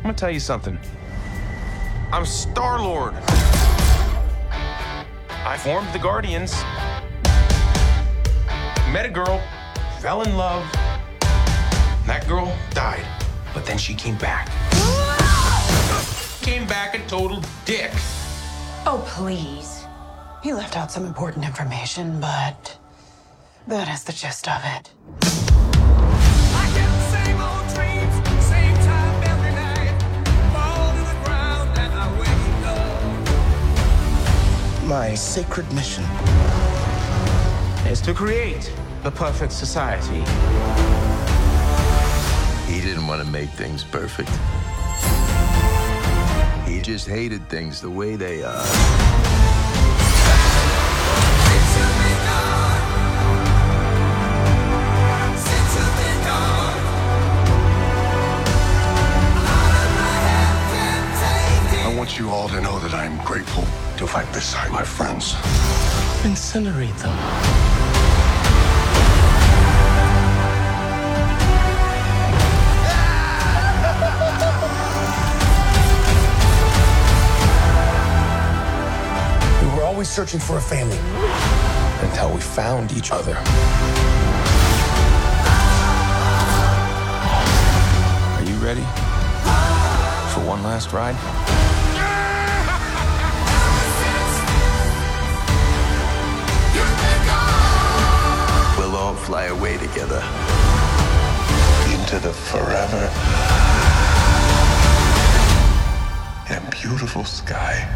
I'm gonna tell you something. I'm Star Lord. I formed the Guardians. Met a girl, fell in love. That girl died, but then she came back. Came back a total dick. Oh, please. He left out some important information, but that is the gist of it. My sacred mission is to create the perfect society. He didn't want to make things perfect. He just hated things the way they are. To know that I'm grateful to fight beside my friends. Incinerate them. We were always searching for a family until we found each other. Are you ready for one last ride? Fly away together. Into the forever and beautiful sky.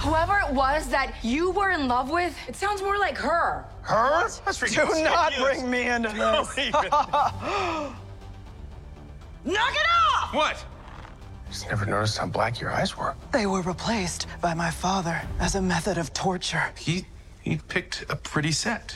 Whoever it was that you were in love with, it sounds more like her. Her? That's ridiculous. Do not bring me into this. Knock it off! What? Just never noticed how black your eyes were. They were replaced by my father as a method of torture. He he picked a pretty set.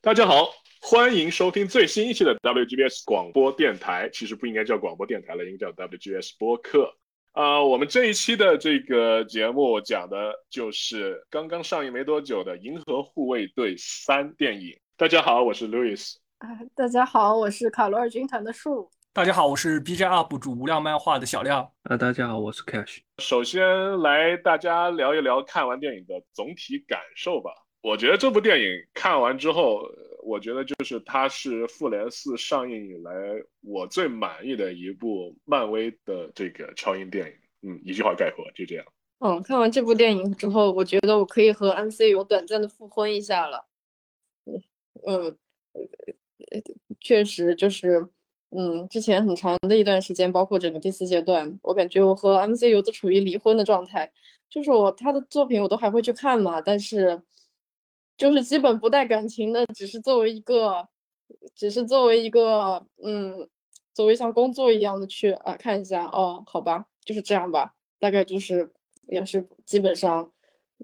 大家好，欢迎收听最新一期的 WGBS 广播电台。其实不应该叫广播电台了，应该叫 WGS 播客。啊、我们这一期的这个节目讲的就是刚刚上映没多久的《银河护卫队三》电影。大家好，我是 Louis。啊，大家好，我是卡罗尔军团的树。大家好，我是 B 站 UP 主无量漫画的小亮。啊，大家好，我是 Cash。首先来大家聊一聊看完电影的总体感受吧。我觉得这部电影看完之后，呃我觉得就是它是复联四上映以来我最满意的一部漫威的这个超英电影。嗯，一句话概括，就这样。嗯，看完这部电影之后，我觉得我可以和 MCU 短暂的复婚一下了。嗯嗯，呃确实就是，嗯，之前很长的一段时间，包括整个第四阶段，我感觉我和 MCU 都处于离婚的状态。就是我他的作品我都还会去看嘛，但是就是基本不带感情的，只是作为一个，只是作为一个，嗯，作为像工作一样的去啊看一下，哦，好吧，就是这样吧，大概就是也是基本上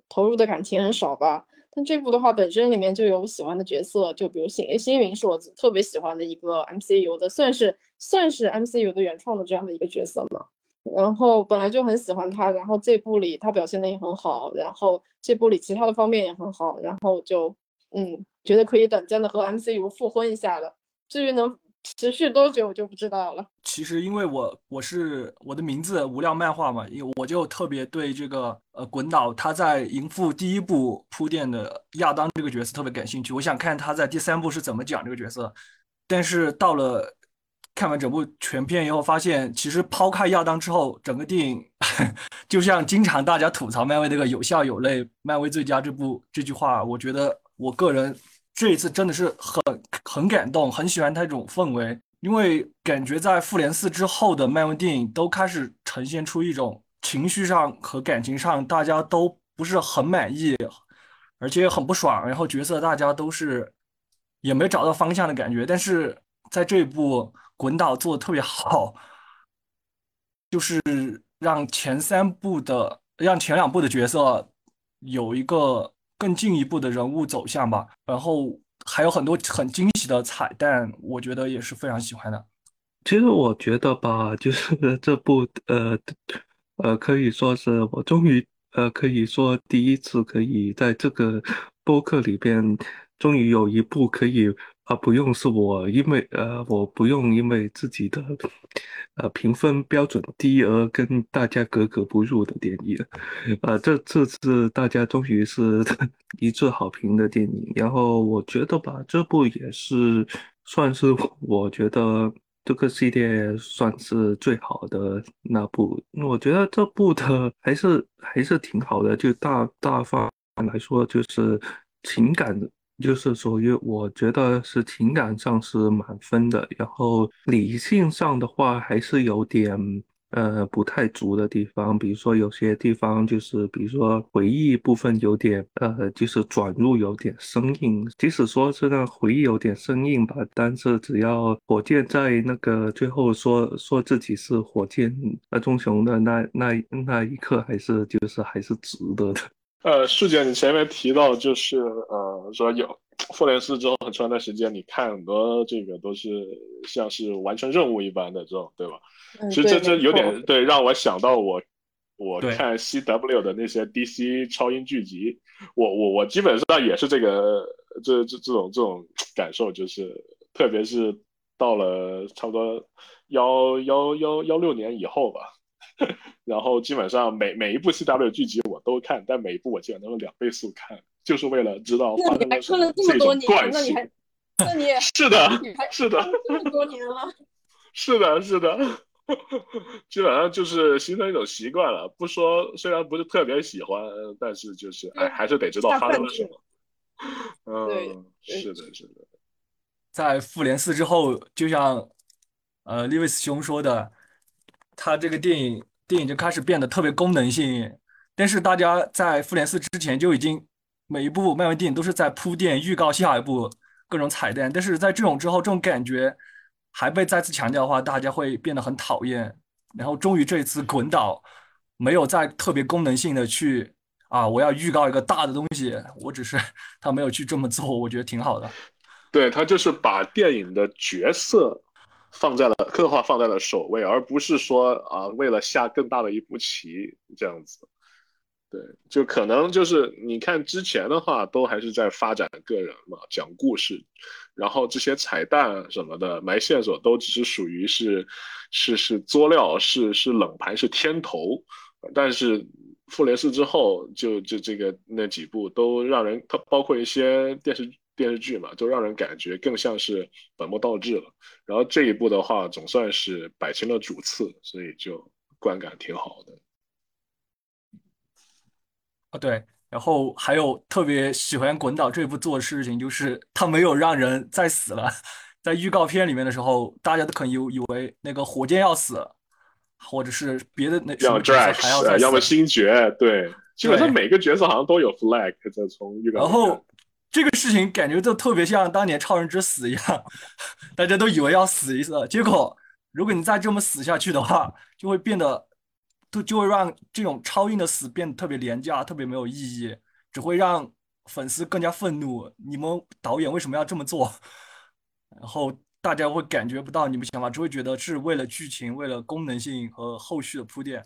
投入的感情很少吧。但这部的话，本身里面就有喜欢的角色，就比如星星云是我特别喜欢的一个 MCU 的，算是算是 MCU 的原创的这样的一个角色嘛。然后本来就很喜欢他，然后这部里他表现的也很好，然后这部里其他的方面也很好，然后就嗯觉得可以短暂的和 MCU 复婚一下了。至于能持续多久，我就不知道了。其实因为我我是我的名字无量漫画嘛，因为我就特别对这个呃滚导他在银父第一部铺垫的亚当这个角色特别感兴趣，我想看他在第三部是怎么讲这个角色。但是到了看完整部全片以后，发现其实抛开亚当之后，整个电影 就像经常大家吐槽漫威那个有笑有泪，漫威最佳这部这句话，我觉得我个人这一次真的是很很感动，很喜欢他这种氛围，因为感觉在复联四之后的漫威电影都开始呈现出一种情绪上和感情上大家都不是很满意，而且很不爽，然后角色大家都是也没找到方向的感觉，但是在这一部滚导做的特别好，就是让前三部的让前两部的角色有一个更进一步的人物走向吧，然后还有很多很惊喜的彩蛋，我觉得也是非常喜欢的。其实我觉得吧，就是这部呃呃，可以说是我终于呃，可以说第一次可以在这个播客里边，终于有一部可以啊、不用是我因为呃，我不用因为自己的呃评分标准低而跟大家格格不入的电影，呃，这这次大家终于是 一致好评的电影，然后我觉得吧，这部也是算是我觉得。这个系列算是最好的那部，我觉得这部的还是还是挺好的，就大大方来说，就是情感，就是属于我觉得是情感上是满分的，然后理性上的话还是有点。呃，不太足的地方，比如说有些地方就是，比如说回忆部分有点，呃，就是转入有点生硬。即使说是那回忆有点生硬吧，但是只要火箭在那个最后说说自己是火箭那棕熊的那那那一刻，还是就是还是值得的。呃，树姐，你前面提到就是呃，说有复联四之后很长一段时间，你看很多这个都是像是完成任务一般的这种，对吧？其实这这有点对，让我想到我我看 C W 的那些 D C 超英剧集，我我我基本上也是这个这这这种这种感受，就是特别是到了差不多幺幺幺幺六年以后吧，然后基本上每每一部 C W 剧集我都看，但每一部我基本都是两倍速看，就是为了知道发生了什么这种关系。那你 是的，是的，这么多年了，是的，是的。基本上就是形成一种习惯了，不说虽然不是特别喜欢，但是就是哎，还是得知道发生了什么。嗯，是的，是的。在复联四之后，就像呃利维斯兄说的，他这个电影电影就开始变得特别功能性。但是大家在复联四之前就已经每一部漫威电影都是在铺垫预告下一部各种彩蛋，但是在这种之后，这种感觉。还被再次强调的话，大家会变得很讨厌。然后终于这一次滚倒没有再特别功能性的去啊，我要预告一个大的东西，我只是他没有去这么做，我觉得挺好的。对他就是把电影的角色放在了刻画放在了首位，而不是说啊为了下更大的一步棋这样子。对，就可能就是你看之前的话，都还是在发展个人嘛，讲故事，然后这些彩蛋什么的埋线索都只是属于是是是作料，是是冷盘，是添头。但是复联四之后，就就这个那几部都让人，它包括一些电视电视剧嘛，就让人感觉更像是本末倒置了。然后这一部的话，总算是摆清了主次，所以就观感挺好的。啊，对，然后还有特别喜欢滚导这一部做的事情，就是他没有让人再死了。在预告片里面的时候，大家都可能以以为那个火箭要死，或者是别的那什么角色还要再死，要么星爵，对，基本上每个角色好像都有 flag 在从预告。然后这个事情感觉就特别像当年超人之死一样，大家都以为要死一次，结果如果你再这么死下去的话，就会变得。就就会让这种超硬的死变得特别廉价，特别没有意义，只会让粉丝更加愤怒。你们导演为什么要这么做？然后大家会感觉不到你们想法，只会觉得是为了剧情、为了功能性和后续的铺垫。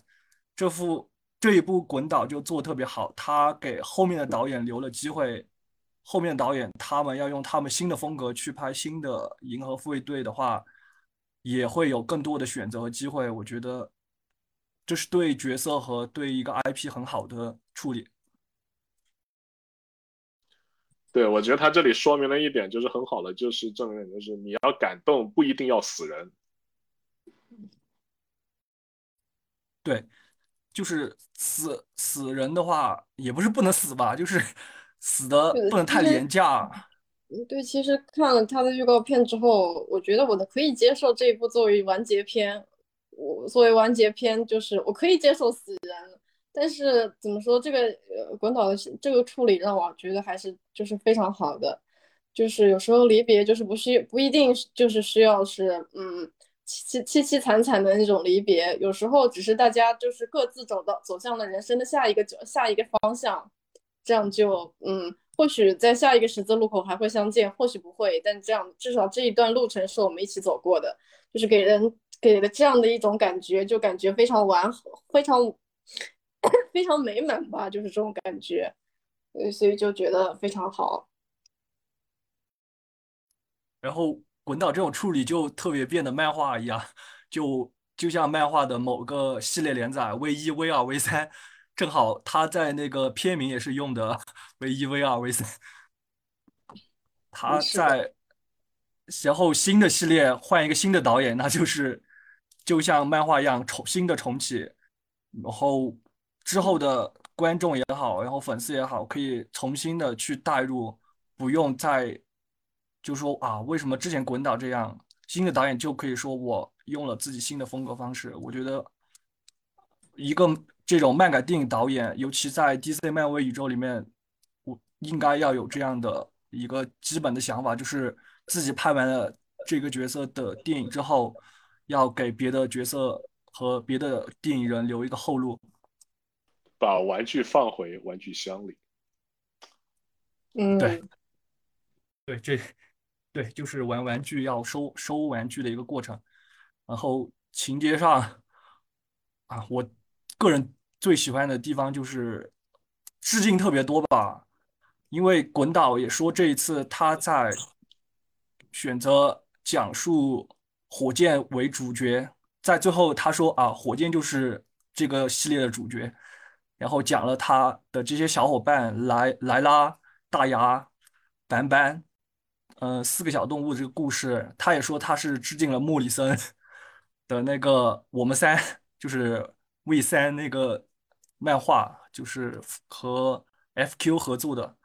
这副这一部滚导就做特别好，他给后面的导演留了机会。后面导演他们要用他们新的风格去拍新的《银河护卫队》的话，也会有更多的选择和机会。我觉得。这是对角色和对一个 IP 很好的处理。对，我觉得他这里说明了一点，就是很好的，就是证明，就是你要感动不一定要死人。对，就是死死人的话，也不是不能死吧，就是死的不能太廉价。对，其实看了他的预告片之后，我觉得我的可以接受这一部作为完结篇。我作为完结篇，就是我可以接受死人，但是怎么说这个呃滚导的这个处理让我觉得还是就是非常好的，就是有时候离别就是不需不一定就是需要是嗯凄凄凄惨惨的那种离别，有时候只是大家就是各自走到走向了人生的下一个下一个方向，这样就嗯或许在下一个十字路口还会相见，或许不会，但这样至少这一段路程是我们一起走过的，就是给人。给了这样的一种感觉，就感觉非常完，非常 非常美满吧，就是这种感觉，所以就觉得非常好。然后滚导这种处理就特别变得漫画一样，就就像漫画的某个系列连载 V 一、V 二、V 三，正好他在那个片名也是用的 V 一、V 二、V 三，他在然后新的系列换一个新的导演，那就是就像漫画一样重新的重启，然后之后的观众也好，然后粉丝也好，可以重新的去带入，不用再。就说啊，为什么之前滚导这样，新的导演就可以说我用了自己新的风格方式？我觉得一个这种漫改电影导演，尤其在 DC 漫威宇宙里面，我应该要有这样的一个基本的想法，就是自己拍完了这个角色的电影之后，要给别的角色和别的电影人留一个后路，把玩具放回玩具箱里。嗯，对，对，这。对，就是玩玩具要收收玩具的一个过程，然后情节上啊，我个人最喜欢的地方就是致敬特别多吧，因为滚导也说这一次他在选择讲述火箭为主角，在最后他说啊，火箭就是这个系列的主角，然后讲了他的这些小伙伴莱莱拉、大牙、斑斑。呃，四个小动物这个故事，他也说他是致敬了莫里森 的那个我们三，就是 V 三那个漫画，就是和 FQ 合作的。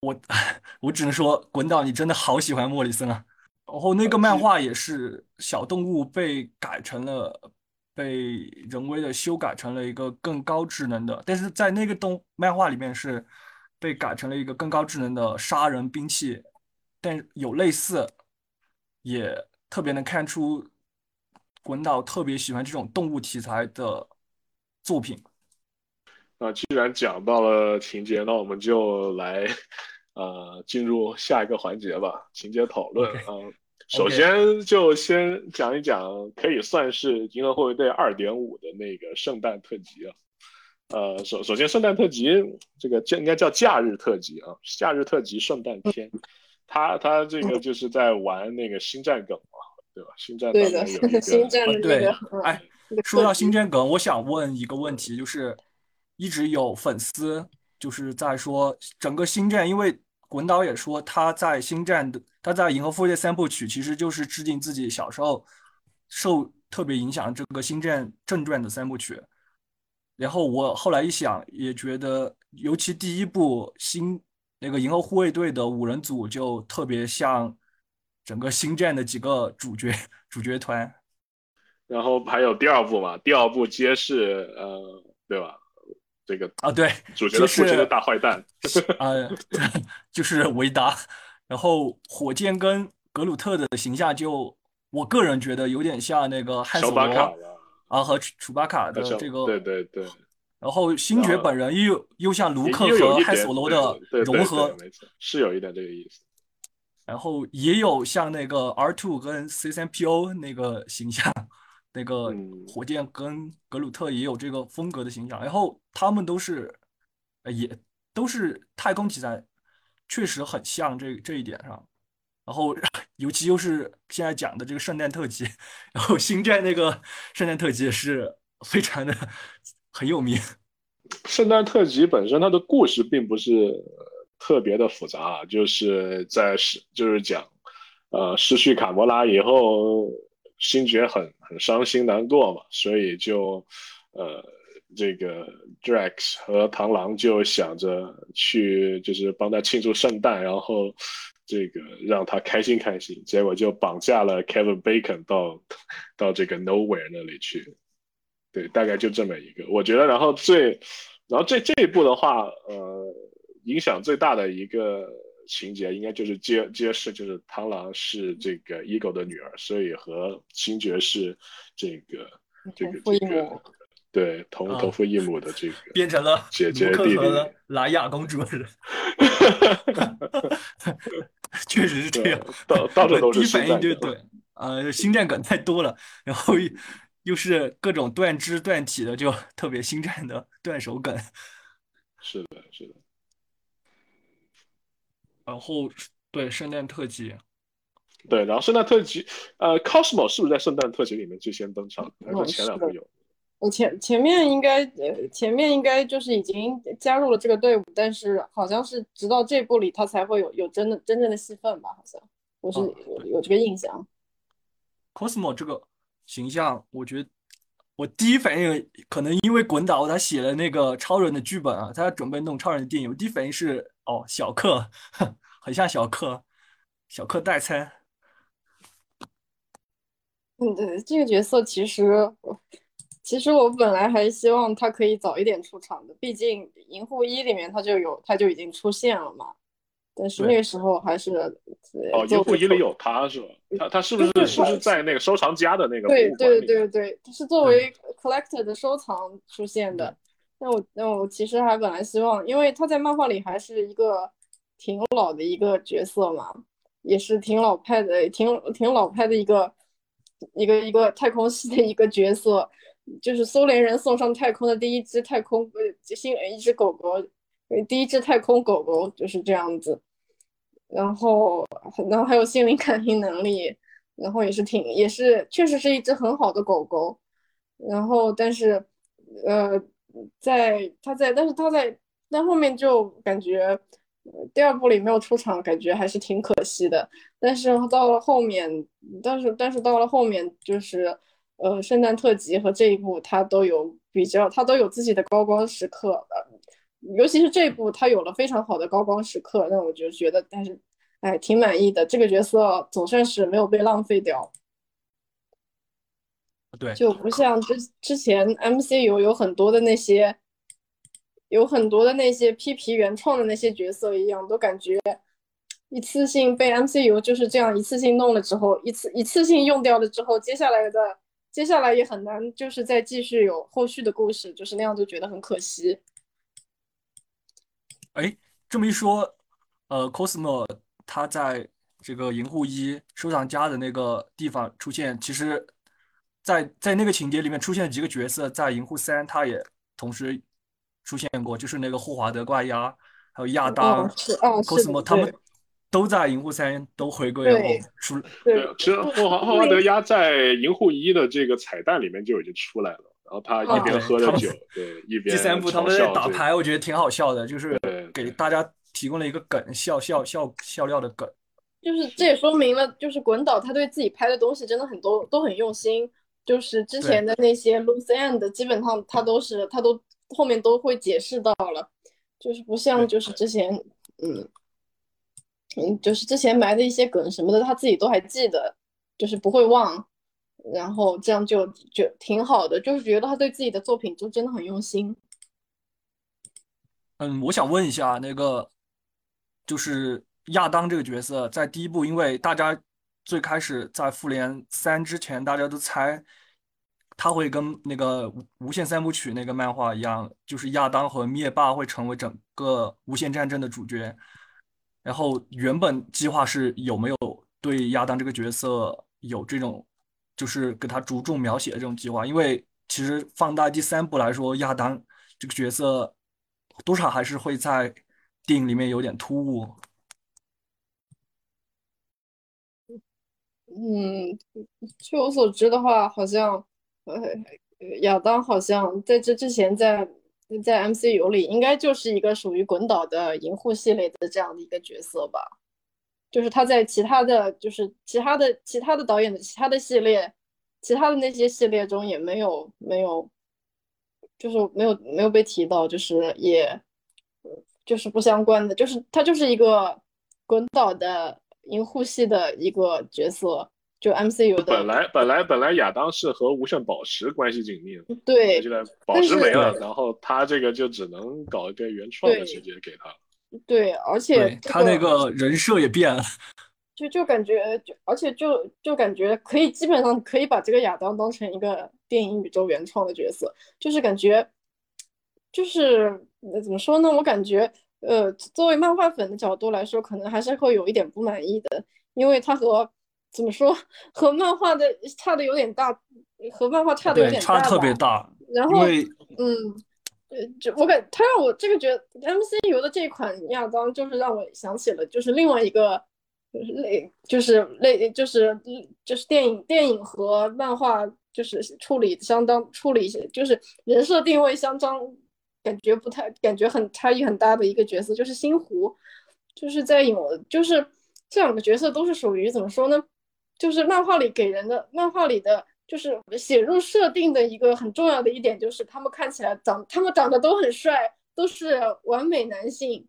我 我只能说，滚导你真的好喜欢莫里森啊！然后那个漫画也是小动物被改成了，被人为的修改成了一个更高智能的，但是在那个动漫画里面是被改成了一个更高智能的杀人兵器。但有类似，也特别能看出滚导特别喜欢这种动物题材的作品。那既然讲到了情节，那我们就来呃进入下一个环节吧，情节讨论啊。首先就先讲一讲，可以算是《银河护卫队》二点五的那个圣诞特辑啊。呃，首首先圣诞特辑这个叫应该叫假日特辑啊，假日特辑圣诞篇。他他这个就是在玩那个星战梗嘛，对吧？星战对的，星战的对。哎，说到星战梗，我想问一个问题，就是一直有粉丝就是在说整个星战，因为滚导也说他在星战的他在银河护卫队三部曲其实就是致敬自己小时候受特别影响这个星战正传的三部曲。然后我后来一想，也觉得尤其第一部星。那个银河护卫队的五人组就特别像整个星战的几个主角 主角团，然后还有第二部嘛，第二部揭示呃，对吧？这个啊，对，主角的父亲的大坏蛋啊，就是维达。然后火箭跟格鲁特的形象，就我个人觉得有点像那个汉索罗啊和楚巴卡的这个，对对对。然后星爵本人又又像卢克和汉索罗的融合，没错，是有一点这个意思。然后也有像那个 R two 跟 C 三 PO 那个形象，那个火箭跟格鲁特也有这个风格的形象。然后他们都是，呃也都是太空题材，确实很像这这一点上。然后尤其又是现在讲的这个圣诞特辑，然后星战那个圣诞特辑是非常的。很有名。圣诞特辑本身，它的故事并不是特别的复杂，就是在失，就是讲，呃，失去卡魔拉以后，星爵很很伤心难过嘛，所以就，呃，这个 Drax 和螳螂就想着去，就是帮他庆祝圣诞，然后这个让他开心开心，结果就绑架了 Kevin Bacon 到到这个 Nowhere 那里去。对，大概就这么一个，我觉得，然后最，然后这这一步的话，呃，影响最大的一个情节，应该就是揭揭示，就是螳螂是这个 Ego 的女儿，所以和星爵是这个这个这个，对，同同父异母的这个，变成了姐姐弟弟，莱雅公主，确实是这样，到到处都是第一反应就对，呃，星战梗太多了，然后又又是各种断肢断体的，就特别星战的断手梗。是的，是的。然后对圣诞特辑，对，然后圣诞特辑，呃，Cosmo 是不是在圣诞特辑里面最先登场？还是前两部有？我前前面应该呃前面应该就是已经加入了这个队伍，但是好像是直到这部里他才会有有真的真正的戏份吧？好像我是有有这个印象。Cosmo 这个形象，我觉得我第一反应可能因为滚导他写了那个超人的剧本啊，他准备弄超人的电影，我第一反应是哦小克，很像小克，小克代餐。嗯，对，这个角色其实，其实我本来还希望他可以早一点出场的，毕竟《银护一》里面他就有，他就已经出现了嘛。但是那个时候还是哦，《银护一》里有他是吧？他他是不是是不是在那个收藏家的那个？对对对对，他是作为 collector 的收藏出现的。那我那我其实还本来希望，因为他在漫画里还是一个挺老的一个角色嘛，也是挺老派的，挺挺老派的一个。一个一个太空系的一个角色，就是苏联人送上太空的第一只太空呃新一只狗狗，第一只太空狗狗就是这样子。然后，然后还有心灵感应能力，然后也是挺也是确实是一只很好的狗狗。然后，但是呃，在他在，但是他在但后面就感觉。第二部里没有出场，感觉还是挺可惜的。但是到了后面，但是但是到了后面，就是呃，圣诞特辑和这一部，它都有比较，它都有自己的高光时刻。呃，尤其是这一部，它有了非常好的高光时刻，那我就觉得，但是哎，挺满意的。这个角色总算是没有被浪费掉。对，就不像之之前 MCU 有很多的那些。有很多的那些 P P 原创的那些角色一样，都感觉一次性被 MCU 就是这样一次性弄了之后，一次一次性用掉了之后，接下来的接下来也很难，就是再继续有后续的故事，就是那样就觉得很可惜。哎，这么一说，呃，Cosmo 他在这个银护一收藏家的那个地方出现，其实，在在那个情节里面出现几个角色，在银护三他也同时。出现过，就是那个霍华德怪鸭，还有亚当、cosmo，他们都在银护三都回归了出。对，其实霍华霍华德鸭在银护一的这个彩蛋里面就已经出来了，然后他一边喝着酒，对，一边第三部他们在打牌，我觉得挺好笑的，就是给大家提供了一个梗，笑笑笑笑料的梗。就是这也说明了，就是滚导他对自己拍的东西真的很多都很用心，就是之前的那些 loose end 基本上他都是他都。后面都会解释到了，就是不像就是之前，嗯嗯，就是之前埋的一些梗什么的，他自己都还记得，就是不会忘，然后这样就就挺好的，就是觉得他对自己的作品就真的很用心。嗯，我想问一下，那个就是亚当这个角色，在第一部，因为大家最开始在复联三之前，大家都猜。他会跟那个无无限三部曲那个漫画一样，就是亚当和灭霸会成为整个无限战争的主角。然后原本计划是有没有对亚当这个角色有这种，就是给他着重描写的这种计划？因为其实放大第三部来说，亚当这个角色多少还是会在电影里面有点突兀。嗯，据我所知的话，好像。呃，亚当好像在这之前，在在 MCU 里应该就是一个属于滚导的银护系列的这样的一个角色吧。就是他在其他的就是其他的其他的导演的其他的系列，其他的那些系列中也没有没有，就是没有没有被提到，就是也就是不相关的，就是他就是一个滚导的银护系的一个角色。就 MCU 的本来本来本来亚当是和无限宝石关系紧密的，对，现在宝石没了，然后他这个就只能搞一个原创的情节给他。对，而且他那个人设也变了，就就感觉就而且就就感觉可以基本上可以把这个亚当当成一个电影宇宙原创的角色，就是感觉就是怎么说呢？我感觉呃，作为漫画粉的角度来说，可能还是会有一点不满意的，因为他和怎么说和漫画的差的有点大，和漫画差的有，点差大差特别大。然后嗯，呃，就我感他让我这个觉得 MCU 的这款亚当，就是让我想起了就是另外一个就是类就是类就是就是电影电影和漫画就是处理相当处理一些就是人设定位相当感觉不太感觉很差异很大的一个角色，就是星狐，就是在影就是这两个角色都是属于怎么说呢？就是漫画里给人的漫画里的。就是写入设定的一个很重要的一点，就是他们看起来长，他们长得都很帅，都是完美男性，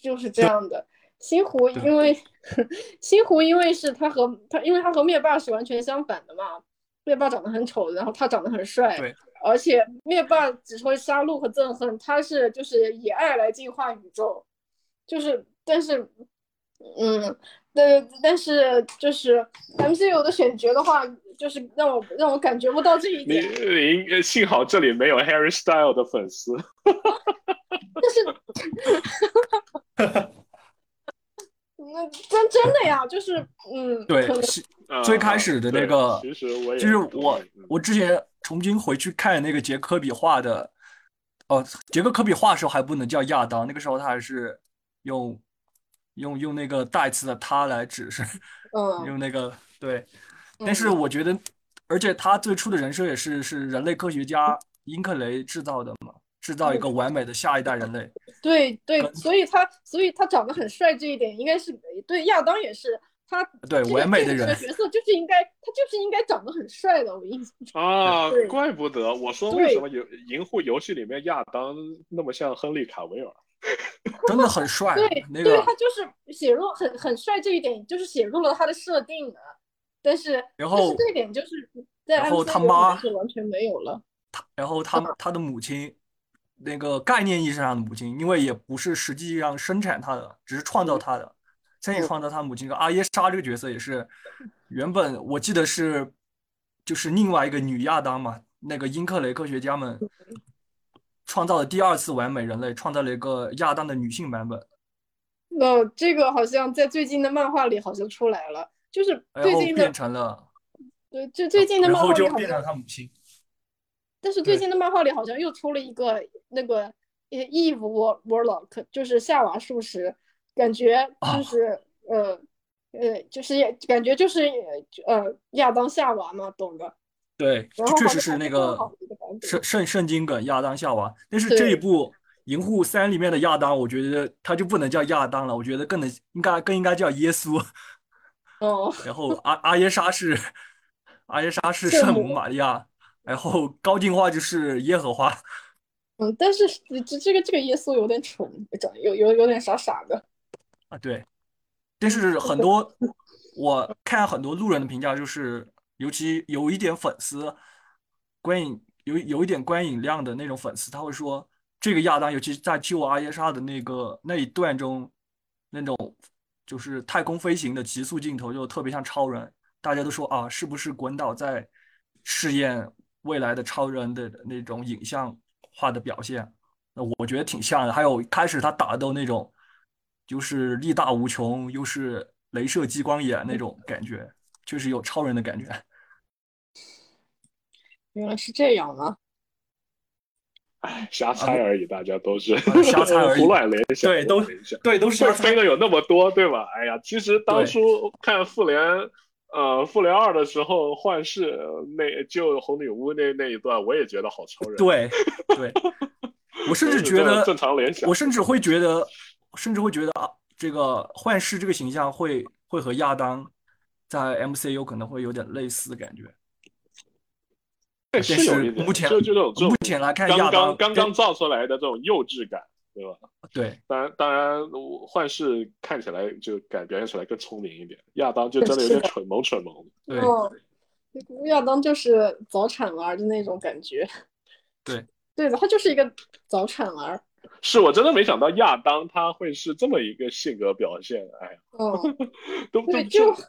就是这样的。星狐因为 星狐因为是他和他，因为他和灭霸是完全相反的嘛。灭霸长得很丑，然后他长得很帅，而且灭霸只会杀戮和憎恨，他是就是以爱来净化宇宙，就是但是嗯，但，但是就是 MCU 的选角的话。就是让我让我感觉不到这一点。你你幸好这里没有 Harry Style 的粉丝。但是，那真真的呀，就是嗯，对，最开始的那个，其实我也就是我我之前重新回去看那个杰科比画的，哦，杰克科比画的时候还不能叫亚当，那个时候他还是用用用那个代词的他来指示，嗯，用那个对。但是我觉得，而且他最初的人设也是是人类科学家英克雷制造的嘛，制造一个完美的下一代人类。对对，所以他所以他长得很帅这一点应该是对亚当也是他对完美的人角色就是应该他就是应该长得很帅的，我印象中啊，怪不得我说为什么游银护游戏里面亚当那么像亨利卡维尔，真的很帅。对，那个他就是写入很很帅这一点，就是写入了他的设定的。但是，然后这点就是在然后他妈是完全没有了。他然后他 他的母亲，那个概念意义上的母亲，因为也不是实际上生产他的，只是创造他的，参与创造他母亲。阿耶莎这个角色也是原本我记得是就是另外一个女亚当嘛，那个英克雷科学家们创造了第二次完美人类，创造了一个亚当的女性版本。那这个好像在最近的漫画里好像出来了。就是最近变成了，对，就最近的漫画里好像他母亲。但是最近的漫画里好像又出了一个那个 Eve Warlock，就是夏娃术士，感觉就是呃呃，就是感觉就是呃亚当夏娃嘛，懂的。对，确实是那个圣圣圣经梗亚当夏娃。但是这一部《银护三》里面的亚当，我觉得他就不能叫亚当了，我觉得更能应该更应该叫耶稣。哦，然后阿阿耶莎是阿耶莎是圣母玛利亚，然后高进化就是耶和华。嗯，但是这这个这个耶稣有点蠢，长有有有点傻傻的。啊，对。但是很多我看很多路人的评价，就是尤其有一点粉丝观影有有一点观影量的那种粉丝，他会说这个亚当，尤其在救阿耶莎的那个那一段中，那种。就是太空飞行的极速镜头，就特别像超人。大家都说啊，是不是滚导在试验未来的超人的那种影像化的表现？那我觉得挺像的。还有开始他打斗那种，就是力大无穷，又是镭射激光眼那种感觉，确实有超人的感觉。原来是这样啊！哎，瞎猜而已，大家都是瞎猜而已，胡乱联想，对，都对，都是飞的有那么多，对吧？哎呀，其实当初看复联，呃，复联二的时候，幻视那救红女巫那那一段，我也觉得好超人。对对，我甚至觉得正常联想，我甚至会觉得，甚至会觉得啊，这个幻视这个形象会会和亚当在 MCU 可能会有点类似的感觉。是有一点，目前就就这种目前来看，刚刚刚刚造出来的这种幼稚感，对吧？对，当然当然，幻视看起来就感表现出来更聪明一点，亚当就真的有点蠢萌蠢萌的。对，亚当就是早产儿的那种感觉。对，对的，他就是一个早产儿。是我真的没想到亚当他会是这么一个性格表现，哎呀，嗯，都对就。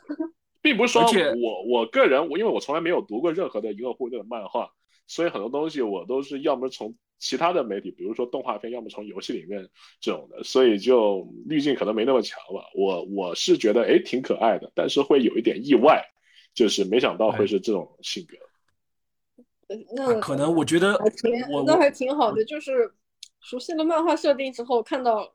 并不是说我我个人，我因为我从来没有读过任何的银河护卫队的漫画，所以很多东西我都是要么从其他的媒体，比如说动画片，要么从游戏里面这种的，所以就滤镜可能没那么强吧。我我是觉得哎挺可爱的，但是会有一点意外，就是没想到会是这种性格。那可能我觉得还挺我那还挺好的，就是熟悉了漫画设定之后，看到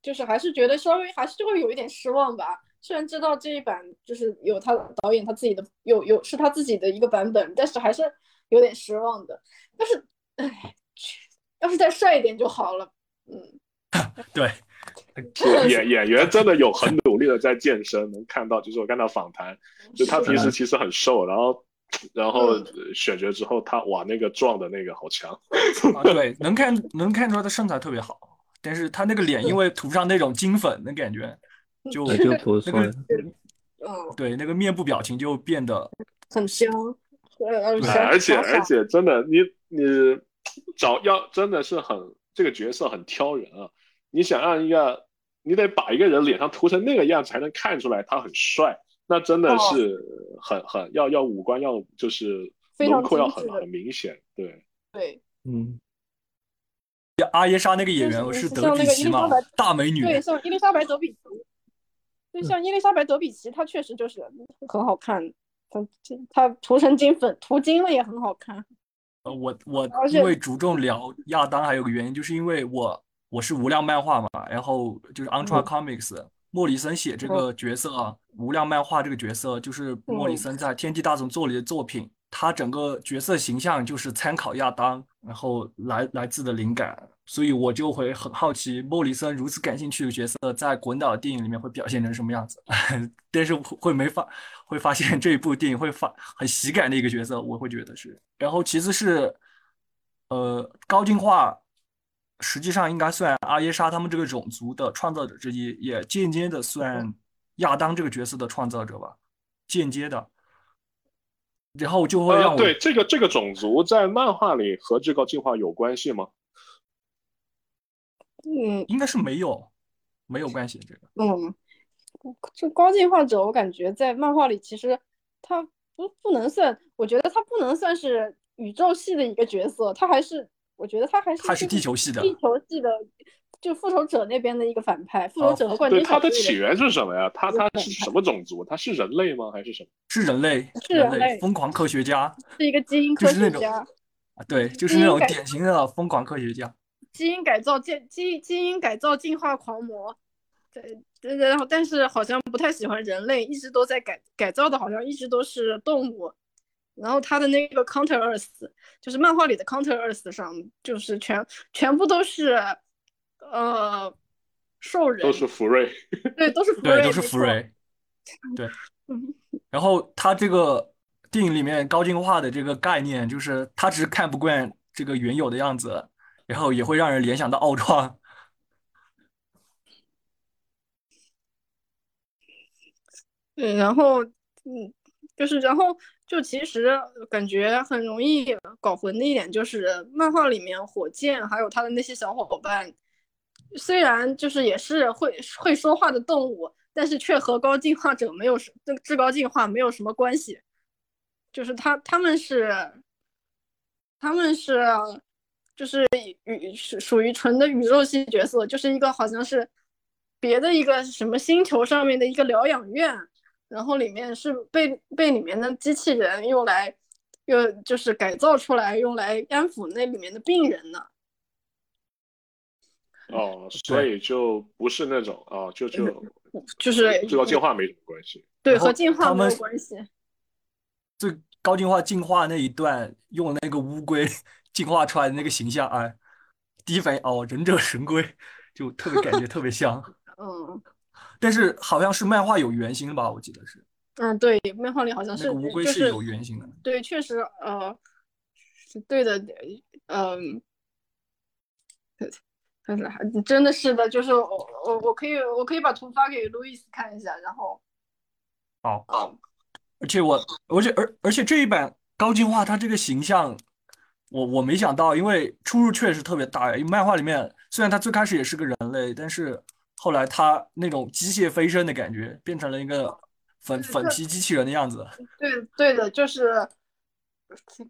就是还是觉得稍微还是就会有一点失望吧。虽然知道这一版就是有他导演他自己的有有是他自己的一个版本，但是还是有点失望的。但是，哎，要是再帅一点就好了。嗯，对，演演员真的有很努力的在健身，能看到就是我看到访谈，就他平时其实很瘦，然后然后选角之后他哇那个壮的那个好强，啊，对，能看能看出来他身材特别好，但是他那个脸因为涂上那种金粉的感觉，就那就不那个嗯，对那个面部表情就变得很香，对，而且而且真的你你找要真的是很这个角色很挑人啊，你想让一个你得把一个人脸上涂成那个样才能看出来他很帅，那真的是很很要要五官要就是轮廓要很很明显，对。对。嗯，阿耶莎那个演员就是是德像那个伊比奇嘛丽莎白，大美女，对，像伊丽莎白·德比奇，对，像伊丽莎白·德比奇，她确实就是很好看，她她涂成金粉，涂金了也很好看。呃，我我因为着重聊亚当，还有个原因，就是因为我我是无量漫画嘛，然后就是 Ultra 嗯。Comics，莫里森写这个角色啊，无量漫画这个角色，就是莫里嗯森在《天地大总作》里的作品，他整个角色形象就是参考亚当，然后来来自的灵感，所以我就会很好奇，莫里森如此感兴趣的角色，在滚导电影里面会表现成什么样子，但是会没发会发现这一部电影会发很喜感的一个角色，我会觉得是。然后其次是，呃，高进化实际上应该算阿耶莎他们这个种族的创造者之一，也间接的算亚当这个角色的创造者吧，间接的。然后就会让呃，我对这个这个种族在漫画里和这个进化有关系吗？嗯应该是没有没有关系这个。嗯，这高进化者，我感觉在漫画里其实他不不能算，我觉得他不能算是宇宙系的一个角色，他还是我觉得他还是他是地球系的地球系的，就复仇者那边的一个反派，复哦仇者和冠对，军它的起源是什么呀？他他是什么种族？他是人类吗？还是什么？是人类，是人类疯狂科学家是一个基因科就是那种学家，啊，对，就是那种典型的疯狂科学家。基因改造基基基因改造进化狂魔，对对，然后但是好像不太喜欢人类，一直都在改改造的，好像一直都是动物。然后他的那个 Counter Earth，就是漫画里的 Counter Earth 上，就是全全部都是呃兽人，都是福瑞。对，都是福对，瑞，都是。福瑞。对，嗯然后他这个电影里面高进化的这个概念，就是他只是看不惯这个原有的样子，然后也会让人联想到奥创。对，然后嗯，就是然后就其实感觉很容易搞混的一点就是，漫画里面火箭还有他的那些小伙伴，虽然就是也是会会说话的动物，但是却和高进化者没有什这至高进化没有什么关系，就是他他们是他们是就是宇属属于纯的宇宙系角色，就是一个好像是别的一个什么星球上面的一个疗养院。然后里面是被被里面的机器人用来，又就是改造出来用来安抚那里面的病人呢。哦，所以就不是那种哦，就就就是这个进化没什么关系。对，和进化没有关系。最高进化进化那一段用那个乌龟进化出来的那个形象，哎，第一反应哦，忍者神龟，就特别感觉 特别像。嗯但是好像是漫画有原型的吧？我记得是嗯，对，漫画里好像是那个乌龟是是有原型的。对，确实呃是对的，嗯。但是还真的是的，就是我我我可以我可以把图发给路易斯看一下，然后好，而且我，而且而而且这一版高进化它这个形象，我我没想到，因为出入确实特别大呀。因为漫画里面虽然他最开始也是个人类，但是后来他那种机械飞升的感觉，变成了一个粉粉皮机器人的样子。对对的，就是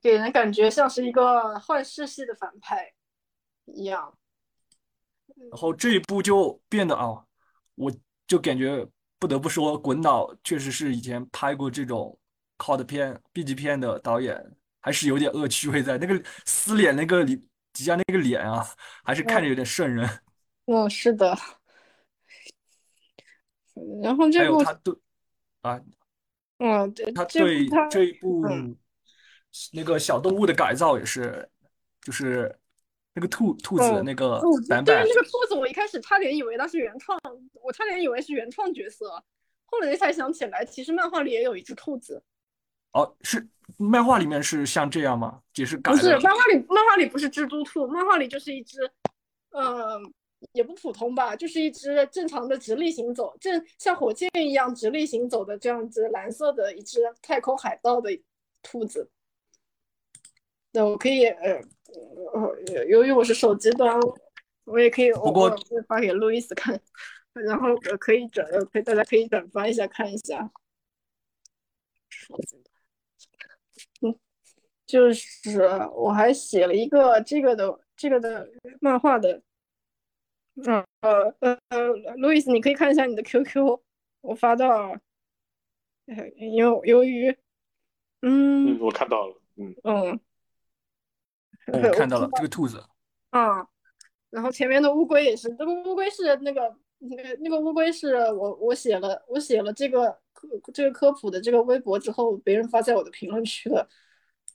给人感觉像是一个坏事系的反派一样。然后这一部就变得啊，我就感觉不得不说，滚导确实是以前拍过这种 cult 片、B 级片的导演，还是有点恶趣味在。那个撕脸那个李吉祥那个脸啊，还是看着有点瘆人。嗯，是的。然后这部，有他对啊，嗯，对，他对他这一部嗯那个小动物的改造也是，就是那个兔兔子那个版本那个兔子，我一开始差点以为它是原创，我差点以为是原创角色，后来才想起来，其实漫画里也有一只兔子。哦，是漫画里面是像这样吗？也是改不是漫画里，漫画里不是蜘蛛兔，漫画里就是一只，呃，也不普通吧，就是一只正常的直立行走，正像火箭一样直立行走的这样子蓝色的一只太空海盗的兔子。那我可以，呃，呃，由于我是手机端，我也可以，我不过发给路易斯看，然后呃可以转，呃可以大家可以转发一下看一下。嗯，就是我还写了一个这个的这个的漫画的，嗯呃呃呃，路易斯，你可以看一下你的 QQ，我发到，呃由由于，嗯嗯，我看到了，嗯，嗯，看到了这个兔子，啊，然后前面的乌龟也是，这个乌龟是那个那个那个乌龟是我我写了我写了这个科这个科普的这个微博之后，别人发在我的评论区的，呃，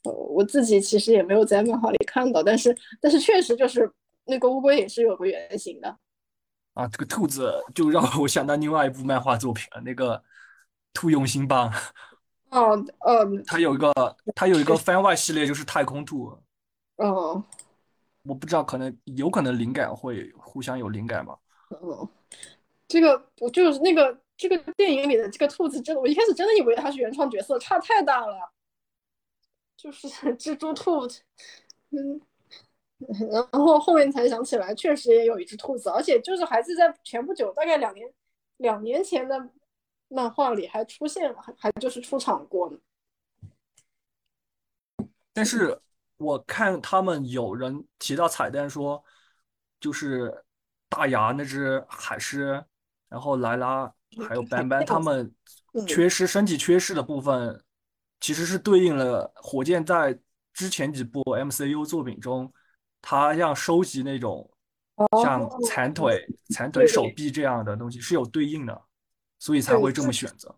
我自己其实也没有在漫画里看到，但是但是确实就是那个乌龟也是有个原型的，啊，这个兔子就让我想到另外一部漫画作品了，那个兔用心棒，哦嗯它有一个它有一个番外系列，就是太空兔，哦。我不知道，可能有可能灵感会互相有灵感吧。嗯，这个我就是那个这个电影里的这个兔子，真的我一开始真的以为它是原创角色，差太大了，就是 蜘蛛兔，嗯。然后后面才想起来，确实也有一只兔子，而且就是还是在前不久，大概两年两年前的漫画里还出现了，还还就是出场过呢。但是我看他们有人提到彩蛋说，就是大牙那只海狮，然后莱拉还有斑斑，他们嗯缺失身体缺失的部分，其实是对应了火箭在之前几部 MCU 作品中，他要收集那种像残腿、残腿、手臂这样的东西是有对应的，所以才会这么选择。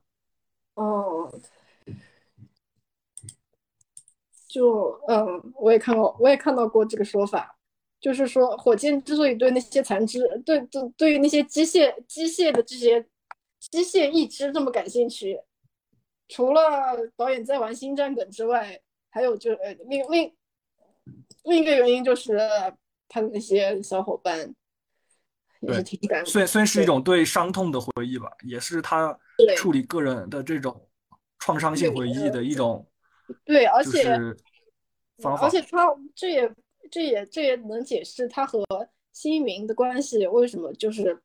哦，就嗯，我也看过，我也看到过这个说法，就是说火箭之所以对那些残肢，对对对于那些机械机械的这些机械义肢这么感兴趣，除了导演在玩星战梗之外，还有就呃另另另一个原因就是他的那些小伙伴也是挺感虽然虽然是一种对伤痛的回忆吧，也是他处理个人的这种创伤性回忆的一种，对，而且。而。且他这也这也这也能解释他和新民的关系为什么就是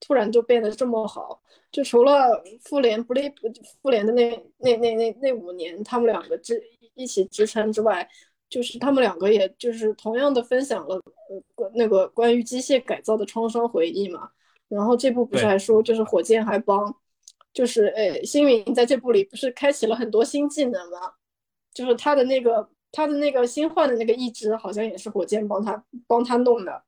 突然就变得这么好。就除了复联不利复联的那那那那那五年，他们两个支一起支撑之外，就是他们两个也就是同样的分享了呃那个关于机械改造的创伤回忆嘛。然后这部不是还说，就是火箭还帮，就是呃，星云在这部里不是开启了很多新技能吗？就是他的那个他的那个新换的那个义肢，好像也是火箭帮他帮他弄的。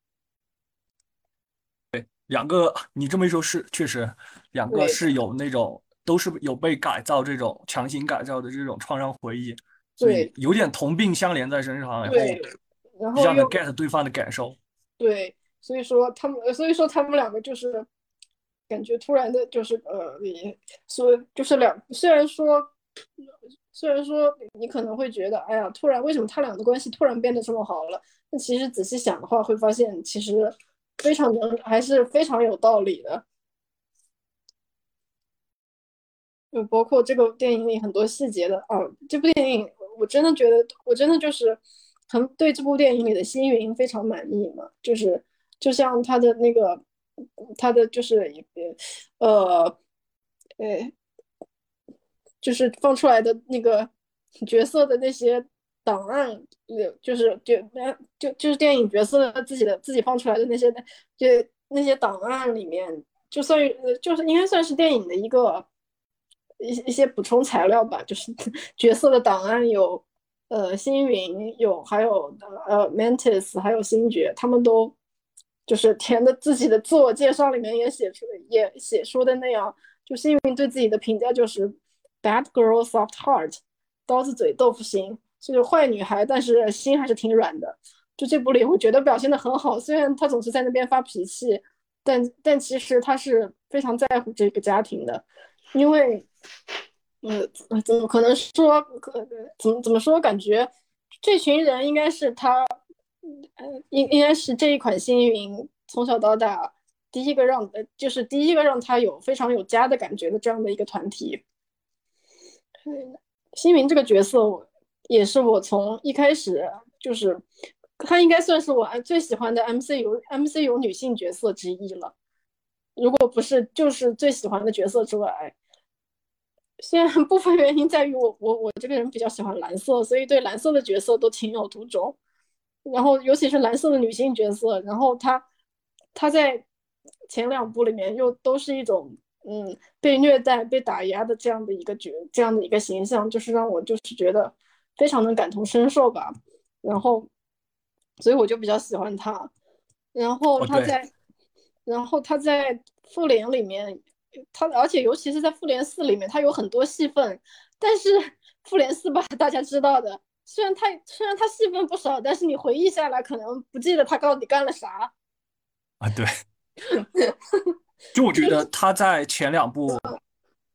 两个，你这么一说，是确实两个是有那种都是有被改造这种强行改造的这种创伤回忆，所以对有点同病相怜在身上，然后对，然后 get 对方的感受。对，所以说他们，所以说他们两个就是感觉突然的，就是呃，也所以就是两，虽然说虽然说你可能会觉得，哎呀，突然为什么他俩的关系突然变得这么好了？但其实仔细想的话，会发现其实非常能，还是非常有道理的。就包括这个电影里很多细节的哦，这部电影我真的觉得，我真的就是很对这部电影里的星云非常满意嘛，就是就像他的那个他的就是呃呃，就是放出来的那个角色的那些档案，就是就就就是电影角色自己的自己放出来的那些，就那些档案里面，就算呃就是应该算是电影的一个一一些补充材料吧，就是 角色的档案有呃星云有还有呃 Mantis 还有星爵，他们都就是填的自己的自我介绍里面也写出也写说的那样，就星云对自己的评价就是 bad girl soft heart。刀子嘴豆腐心，就是坏女孩，但是心还是挺软的。就这部里，我觉得表现的很好。虽然她总是在那边发脾气，但但其实她是非常在乎这个家庭的。因为，呃，怎么可能说，可怎么怎么说？感觉这群人应该是她，呃，应应该是这一款星云从小到大第一个让，呃，就是第一个让她有非常有家的感觉的这样的一个团体。星云这个角色，我也是我从一开始就是，她应该算是我最喜欢的 MCU MCU 女性角色之一了。如果不是就是最喜欢的角色之外，虽然部分原因在于我我我这个人比较喜欢蓝色，所以对蓝色的角色都情有独钟。然后尤其是蓝色的女性角色，然后她她在前两部里面又都是一种。嗯，被虐待、被打压的这样的一个角，这样的一个形象，就是让我就是觉得非常能感同身受吧。然后，所以我就比较喜欢他。然后他在，然后他在复联里面，他而且尤其是在复联四里面，他有很多戏份。但是复联四吧，大家知道的，虽然他虽然他戏份不少，但是你回忆下来，可能不记得他到底干了啥。啊，对。就我觉得 他在前两部，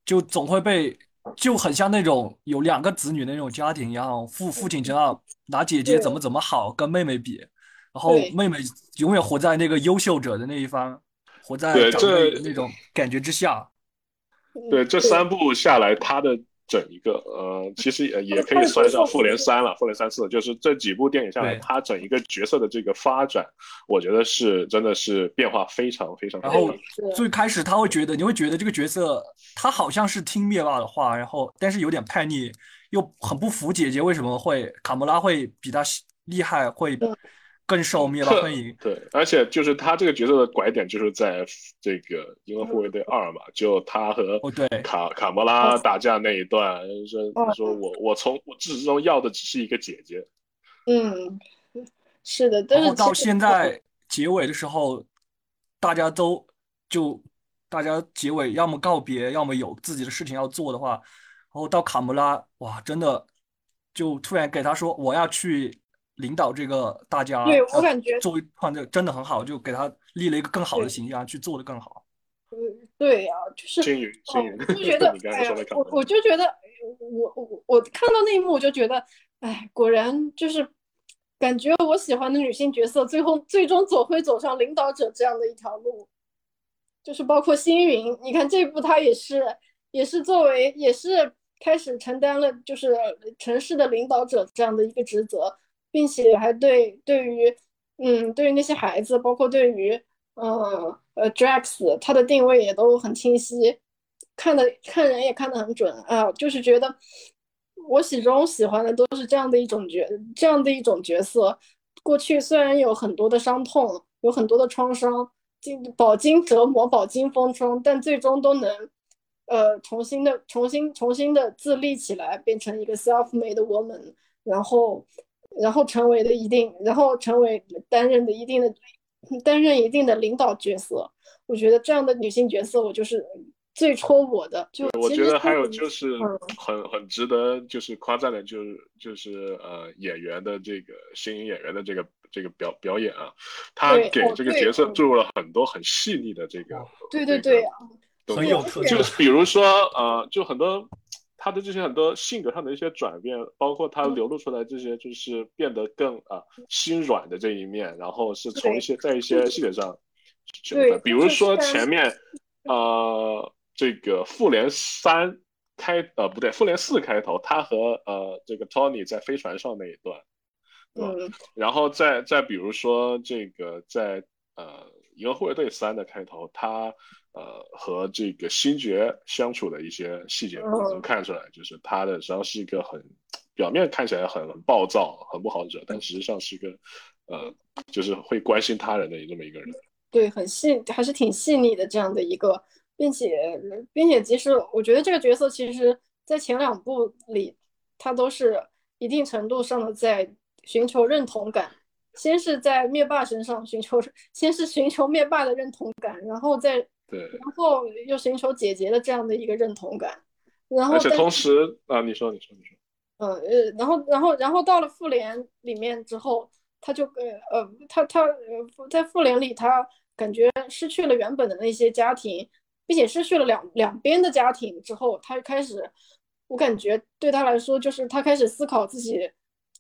就总会被就很像那种有两个子女的那种家庭一样，父父亲这样拿姐姐怎么怎么好跟妹妹比，然后妹妹永远活在那个优秀者的那一方，活在长辈那种感觉之下。对，这三部下来，他的。整一个呃，其实也也可以算上复联三了，复联三四就是这几部电影下来，他整一个角色的这个发展，我觉得是真的是变化非常非常。然后最开始他会觉得，你会觉得这个角色他好像是听灭霸的话，然后但是有点叛逆，又很不服姐姐为什么会卡魔拉会比他厉害，会。更受灭了 欢迎，对，而且就是他这个角色的拐点，就是在这个《银河护卫队二》嘛，就他和卡卡莫拉打架那一段，说说我我从我自始至终要的只是一个姐姐，嗯，是的，但是到现在结尾的时候，大家都就大家结尾要么告别，要么有自己的事情要做的话，然后到卡莫拉，哇，真的就突然给他说我要去。领导这个大家，对我感觉作为团队真的很好，就给他立了一个更好的形象，去做的更好。嗯，对呀，就是金宇，金宇，就觉得，哎呀，我我就觉得，我我我看到那一幕，我就觉得，哎，果然就是感觉我喜欢的女性角色，最后最终走会走上领导者这样的一条路，就是包括星云，你看这部她也是，也是作为，也是开始承担了就是城市的领导者这样的一个职责。并且还对对于，嗯，对于那些孩子，包括对于，嗯，呃，Drax，他的定位也都很清晰，看的看人也看得很准啊，就是觉得我始终喜欢的都是这样的一种角，这样的一种角色。过去虽然有很多的伤痛，有很多的创伤，经饱经折磨，饱经风霜，但最终都能，呃，重新的、重新、重新的自立起来，变成一个 self-made woman，然后。然后成为的一定，然后成为担任的一定的，担任一定的领导角色。我觉得这样的女性角色，我就是最戳我的。就我觉得还有就是很很值得就是夸赞的，就是就是呃演员的这个新颖演员的这个这个表表演啊，他给这个角色注入了很多很细腻的这个。对对对啊，很有特就比如说呃，就很多。他的这些很多性格上的一些转变，包括他流露出来这些，就是变得更啊心软的这一面，然后是从一些在一些细节上，对，比如说前面，呃，这个复联三开呃不对，复联四开头，他和呃这个 Tony 在飞船上那一段，嗯，然后再再比如说这个在呃银河护卫队三的开头，他。呃，和这个星爵相处的一些细节能看出来，就是他的实际上是一个很表面看起来很很暴躁、很不好惹，但实际上是一个呃，就是会关心他人的这么一个人。对，很细，还是挺细腻的这样的一个，并且并且其实我觉得这个角色其实在前两部里，他都是一定程度上的在寻求认同感。先是在灭霸身上寻求，先是寻求灭霸的认同感，然后再对，然后又寻求姐姐的这样的一个认同感，然后而且同时啊，你说你说你说，嗯呃，然后然后然后到了复联里面之后，他就呃呃他他呃在复联里他感觉失去了原本的那些家庭，并且失去了两两边的家庭之后，他开始，我感觉对他来说就是他开始思考自己。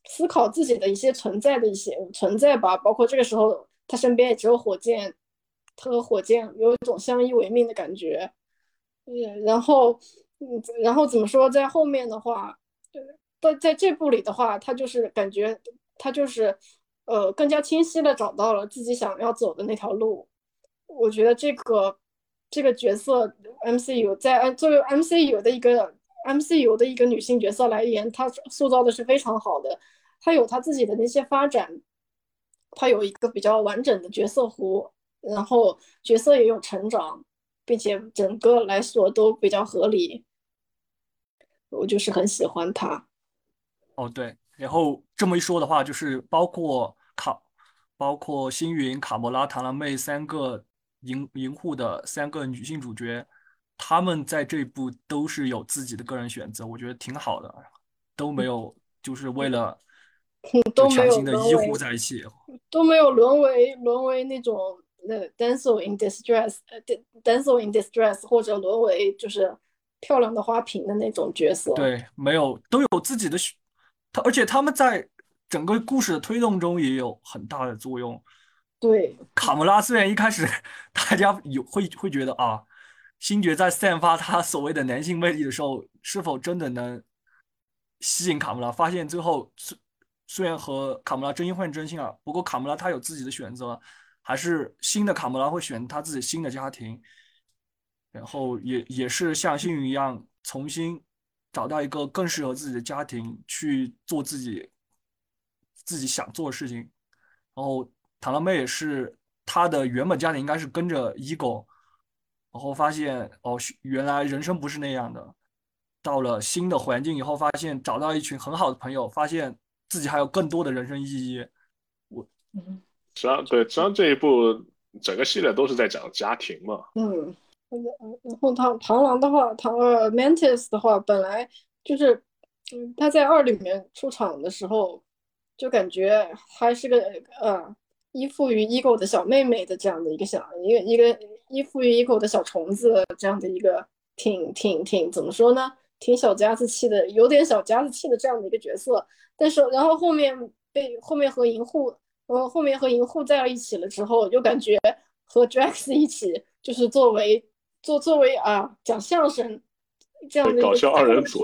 思考自己的一些存在的一些存在吧，包括这个时候他身边也只有火箭，他和火箭有一种相依为命的感觉。嗯，然后，嗯，然后怎么说，在后面的话，在在这部里的话，他就是感觉他就是，呃，更加清晰的找到了自己想要走的那条路。我觉得这个这个角色 MCU 在作为 MCU 的一个。MCU 的一个女性角色来言，她塑造的是非常好的，她有她自己的那些发展，她有一个比较完整的角色弧，然后角色也有成长，并且整个来说都比较合理，我就是很喜欢他。哦，对，然后这么一说的话，就是包括卡，包括星云、卡莫拉、螳螂妹三个银银护的三个女性主角。她们在这一部都是有自己的个人选择，我觉得挺好的，都没有就是为了都没有的依护在一起，都没有沦为沦为那种那 damsel in distress，呃，damsel in distress，或者沦为就是漂亮的花瓶的那种角色。对，没有都有自己的选，他而且他们在整个故事的推动中也有很大的作用。对，卡穆拉虽然一开始 大家有会会觉得啊。星爵在散发他所谓的男性魅力的时候，是否真的能吸引卡穆拉？发现最后虽虽然和卡穆拉真心换真心啊，不过卡穆拉他有自己的选择，还是新的卡穆拉会选他自己新的家庭，然后也也是像星云一样，重新找到一个更适合自己的家庭去做自己自己想做的事情。然后螳螂妹也是她的原本家庭应该是跟着 ego。然后发现哦，原来人生不是那样的。到了新的环境以后，发现找到一群很好的朋友，发现自己还有更多的人生意义。我，实际上对，实际上这一部整个系列都是在讲家庭嘛。嗯，然后螳螳螂的话，螳呃 Mantis 的话，本来就是，嗯，他在二里面出场的时候，就感觉还是个呃依附于 Ego 的小妹妹的这样的一个小一个一个。依附于 ego 的小虫子，这样的一个挺挺挺怎么说呢？挺小家子气的，有点小家子气的这样的一个角色。但是，然后后面被后面和银护，呃，后面和银护在一起了之后，就感觉和 Drax 一起，就是作为作作为啊讲相声。这样的一个搞笑二人组，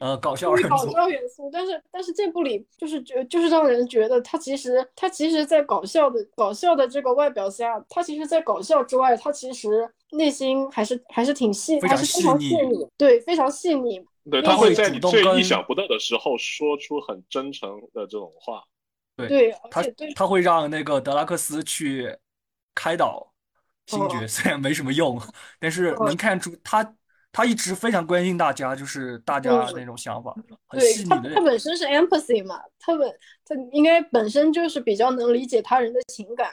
呃，搞笑二人组，搞笑元素。但是，但是这部里就是觉，就是让人觉得他其实，他其实，在搞笑的搞笑的这个外表下，他其实，在搞笑之外，他其实内心还是还是挺细，还是非常细腻，对，非常细腻。对他会在你最意想不到的时候说出很真诚的这种话。对，他他会让那个德拉克斯去开导星爵，虽然没什么用，但是能看出他。他一直非常关心大家，就是大家那种想法，很细腻的。他本身是 empathy 嘛，他本他应该本身就是比较能理解他人的情感。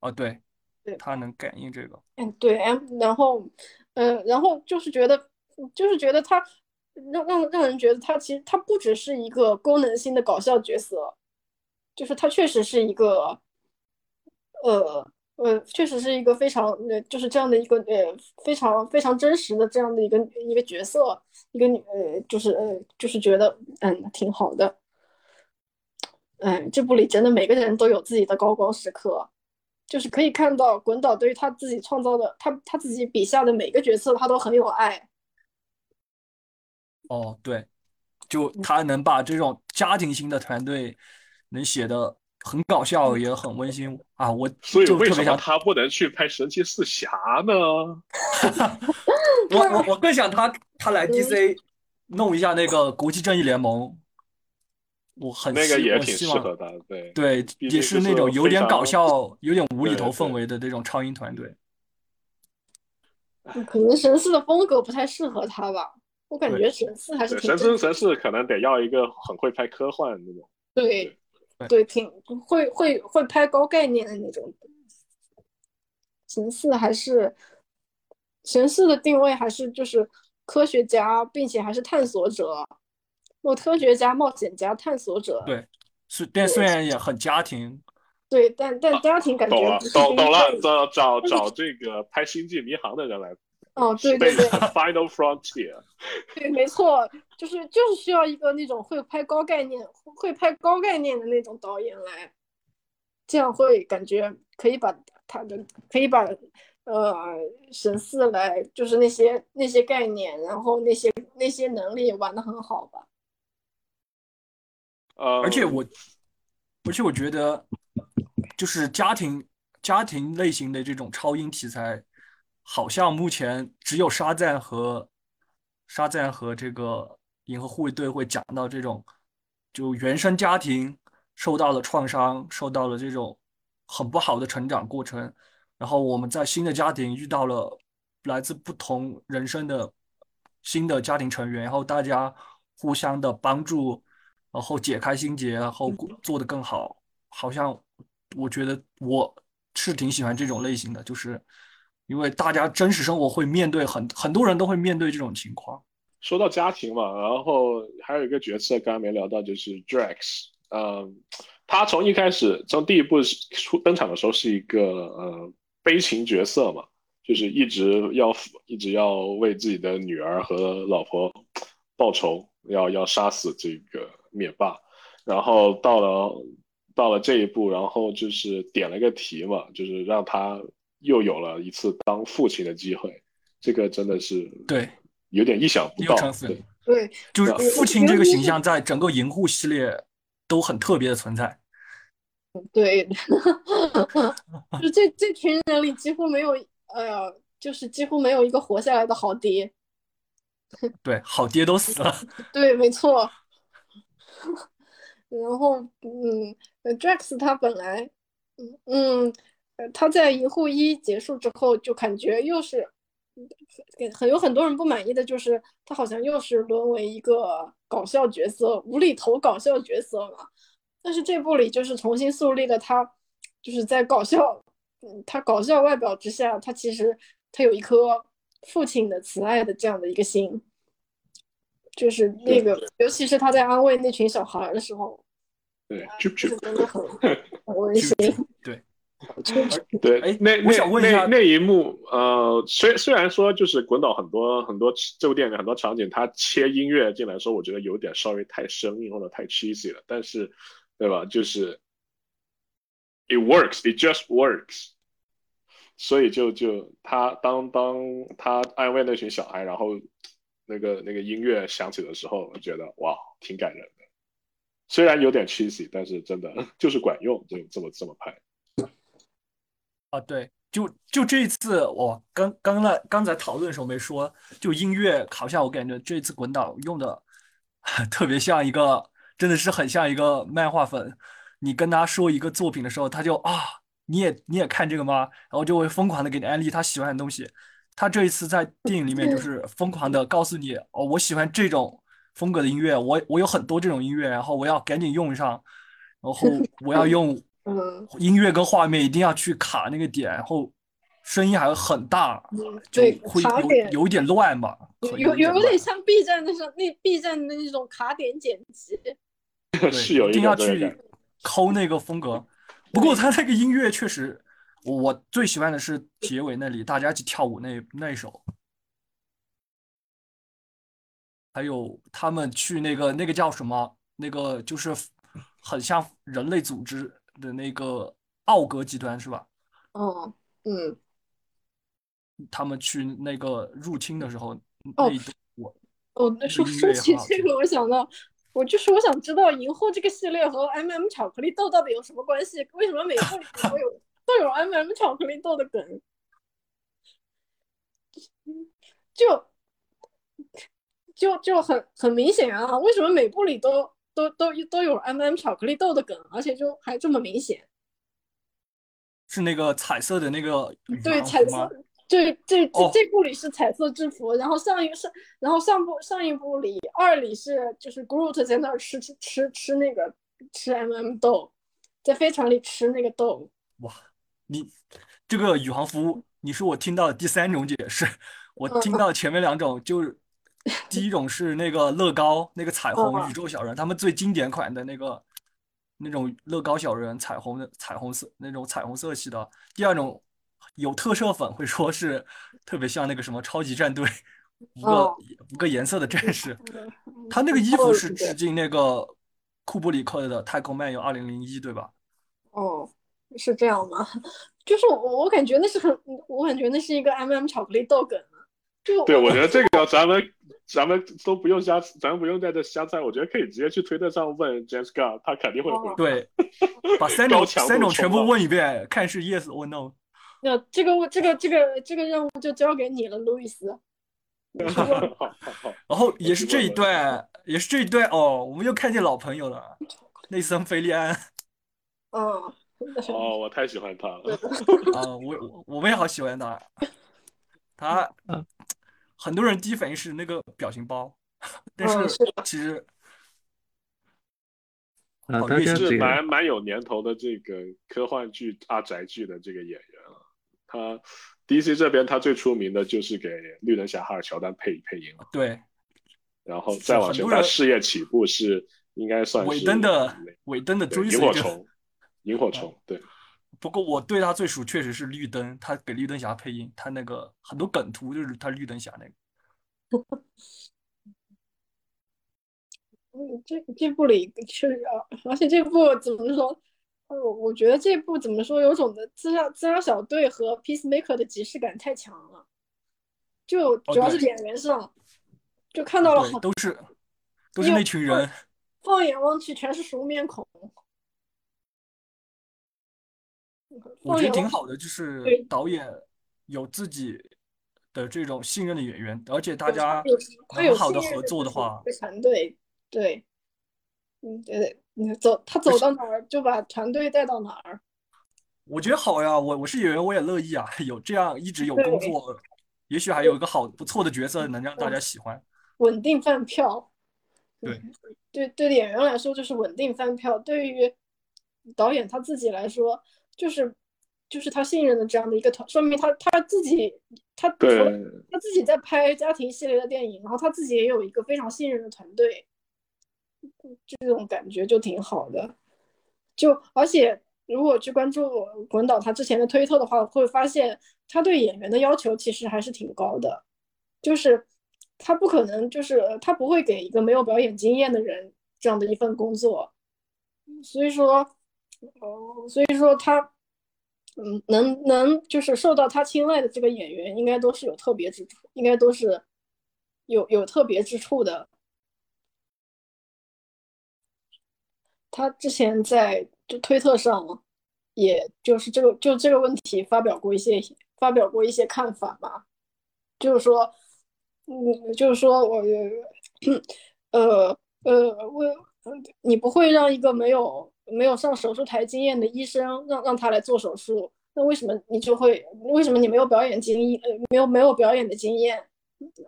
哦，对，对，他能感应这个。嗯，对，M，然后，嗯，然后就是觉得，就是觉得他让让让人觉得他其实他不只是一个功能性的搞笑角色，就是他确实是一个，呃。呃，确实是一个非常呃，就是这样的一个呃，非常非常真实的这样的一个一个角色，一个女呃，就是呃，就是觉得嗯挺好的。嗯，这部里真的每个人都有自己的高光时刻，就是可以看到滚导对于他自己创造的他他自己笔下的每个角色，他都很有爱。哦，对，就他能把这种家庭型的团队能写的。很搞笑，也很温馨啊！我所以为什么他不能去拍神奇四侠呢？我我我更想他他来 DC 弄一下那个国际正义联盟，我很那个也挺适合他，对对，也是是那种有点搞笑、有点无厘头氛围的那种超英团队。可能神四的风格不太适合他吧，我感觉神四还是神四神四可能得要一个很会拍科幻那种。对对对，挺会会会拍高概念的那种。神似还是神似的定位还是就是科学家，并且还是探索者，或科学家、冒险家、探索者。对，是，但虽然也很家庭，对，但但家庭感觉懂了懂懂了，找 找找这个拍《星际迷航》的人来。哦，对对对 Final Frontier。对，没错，就是就是需要一个那种会拍高概念、会拍高概念的那种导演来，这样会感觉可以把他的可以把呃神似来就是那些那些概念，然后那些那些能力玩的很好吧。呃，而且我，而且我觉得，就是家庭家庭类型的这种超英题材，好像目前只有沙赞和沙赞和这个银河护卫队会讲到这种，就原生家庭受到了创伤，受到了这种很不好的成长过程，然后我们在新的家庭遇到了来自不同人生的新的家庭成员，然后大家互相的帮助。然后解开心结，然后做得更好。好像我觉得我是挺喜欢这种类型的，就是因为大家真实生活会面对很很多人都会面对这种情况。说到家庭嘛，然后还有一个角色刚刚没聊到，就是 Drax。嗯，他从一开始从第一部出登场的时候是一个呃悲情角色嘛，就是一直要一直要为自己的女儿和老婆报仇，要要杀死这个。灭霸，然后到了到了这一步，然后就是点了个题嘛，就是让他又有了一次当父亲的机会，这个真的是对，有点意想不到。对，对，就是父亲这个形象在整个银护系列都很特别的存在。对，就这这群人里几乎没有，呃，就是几乎没有一个活下来的好爹。对，好爹都死了。对，没错。然后，嗯，Drax 他本来，嗯，他在一户一结束之后，就感觉又是很有很多人不满意的，就是他好像又是沦为一个搞笑角色、无厘头搞笑角色嘛。但是这部里就是重新树立了他，就是在搞笑，嗯，他搞笑外表之下，他其实他有一颗父亲的慈爱的这样的一个心。就是那个，尤其是他在安慰那群小孩的时候，对，就是真的很 很温馨。对，对，哎，那我想问一下，那那一幕，呃，虽虽然说就是滚导很多很多这部电影很多场景，他切音乐进来说，我觉得有点稍微太生硬或者太 cheesy 了，但是，对吧？就是 it works，it just works。所以就就他当当他安慰那群小孩，然后。那个那个音乐响起的时候，我觉得哇，挺感人的。虽然有点 cheesy，但是真的 就是管用，就这么这么拍。啊，对，就就这一次，我刚刚那刚才讨论的时候没说，就音乐好像我感觉这次滚导用的 特别像一个，真的是很像一个漫画粉。你跟他说一个作品的时候，他就啊，你也你也看这个吗？然后就会疯狂的给你安利他喜欢的东西。他这一次在电影里面就是疯狂的告诉你，哦，我喜欢这种风格的音乐，我我有很多这种音乐，然后我要赶紧用上，然后我要用音乐跟画面一定要去卡那个点，然后声音还很大，就会有有一点乱吧，有有有点像 B 站那种那 B 站的那种卡点剪辑，是有一定要去抠那个风格，不过他那个音乐确实。我最喜欢的是结尾那里大家一起跳舞那那一首，还有他们去那个那个叫什么？那个就是很像人类组织的那个奥格集团是吧？哦，嗯，他们去那个入侵的时候，哦，我哦，那说说起这个，我想到，我就是我想知道《银货》这个系列和 M M 巧克力豆到底有什么关系？为什么每部里都有？都有 M M 巧克力豆的梗，就就就很很明显啊！为什么每部里都都都都有 M、M 巧克力豆的梗，而且就还这么明显。是那个彩色的那个对，彩色。这这这这部里是彩色制服，然后上一个上，然后上部上一部里二里是就是 Groot 在那儿吃吃吃吃那个吃 M、M 豆，在飞船里吃那个豆。哇，你这个宇航服，你是我听到的第三种解释。我听到前面两种，就是 第一种是那个乐高那个彩虹宇宙小人，他们最经典款的那个。那种乐高小人，彩虹的彩虹色那种彩虹色系的。第二种有特色粉会说是特别像那个什么超级战队五个五个颜色的战士。他那个衣服是致敬那个库布里克的《太空漫游二零零一》，对吧？哦，是这样吗？就是我我感觉那是很，我感觉那是一个 M M 巧克力豆梗。就对，我觉得这个咱们。咱们都不用瞎，咱们不用在这瞎猜。我觉得可以直接去推特上问 James Gunn，他肯定会回。对，把三种三种全部问一遍，看是 yes or no。那这个这个这个这个任务就交给你了，路易斯。然后也是这一段，也是这一段哦，我们又看见老朋友了，内森·菲利安。嗯。哦，我太喜欢他了。啊，我我们也好喜欢他。他。很多人第一反应是那个表情包，但是其实，啊，他是蛮蛮有年头的这个科幻剧阿宅剧的这个演员了。他 DC 这边他最出名的就是给绿灯侠哈尔乔丹配配音了。对，然后再往前，他事业起步是应该算是尾灯的尾灯的追随萤火虫，萤火虫对。不过我对他最熟确实是绿灯，他给绿灯侠配音，他那个很多梗图就是他绿灯侠那个。嗯，这这部里确实，而且这部怎么说？我我觉得这部怎么说，有种的自杀自杀小队和 Peacemaker 的即视感太强了，就主要是演员上，就看到了好都是都是那群人，放眼望去全是熟面孔。我觉得挺好的，就是导演有自己的这种信任的演员，而且大家很好的合作的话，团队对，嗯对，你走他走到哪儿就把团队带到哪儿。我觉得好呀，我我是演员，我也乐意啊。有这样一直有工作，也许还有一个好不错的角色能让大家喜欢，稳定饭票。对对对，演员来说就是稳定饭票，对于导演他自己来说。就是，就是他信任的这样的一个团，说明他他自己，他他自己在拍家庭系列的电影，然后他自己也有一个非常信任的团队，这种感觉就挺好的。就而且如果去关注滚导他之前的推特的话，会发现他对演员的要求其实还是挺高的，就是他不可能，就是他不会给一个没有表演经验的人这样的一份工作，所以说。哦，所以说他，嗯，能能就是受到他青睐的这个演员，应该都是有特别之处，应该都是有有特别之处的。他之前在就推特上，也就是这个就这个问题发表过一些发表过一些看法吧，就是说，嗯，就是说我，呃呃，我你不会让一个没有。没有上手术台经验的医生让让他来做手术，那为什么你就会？为什么你没有表演经验？呃，没有没有表演的经验，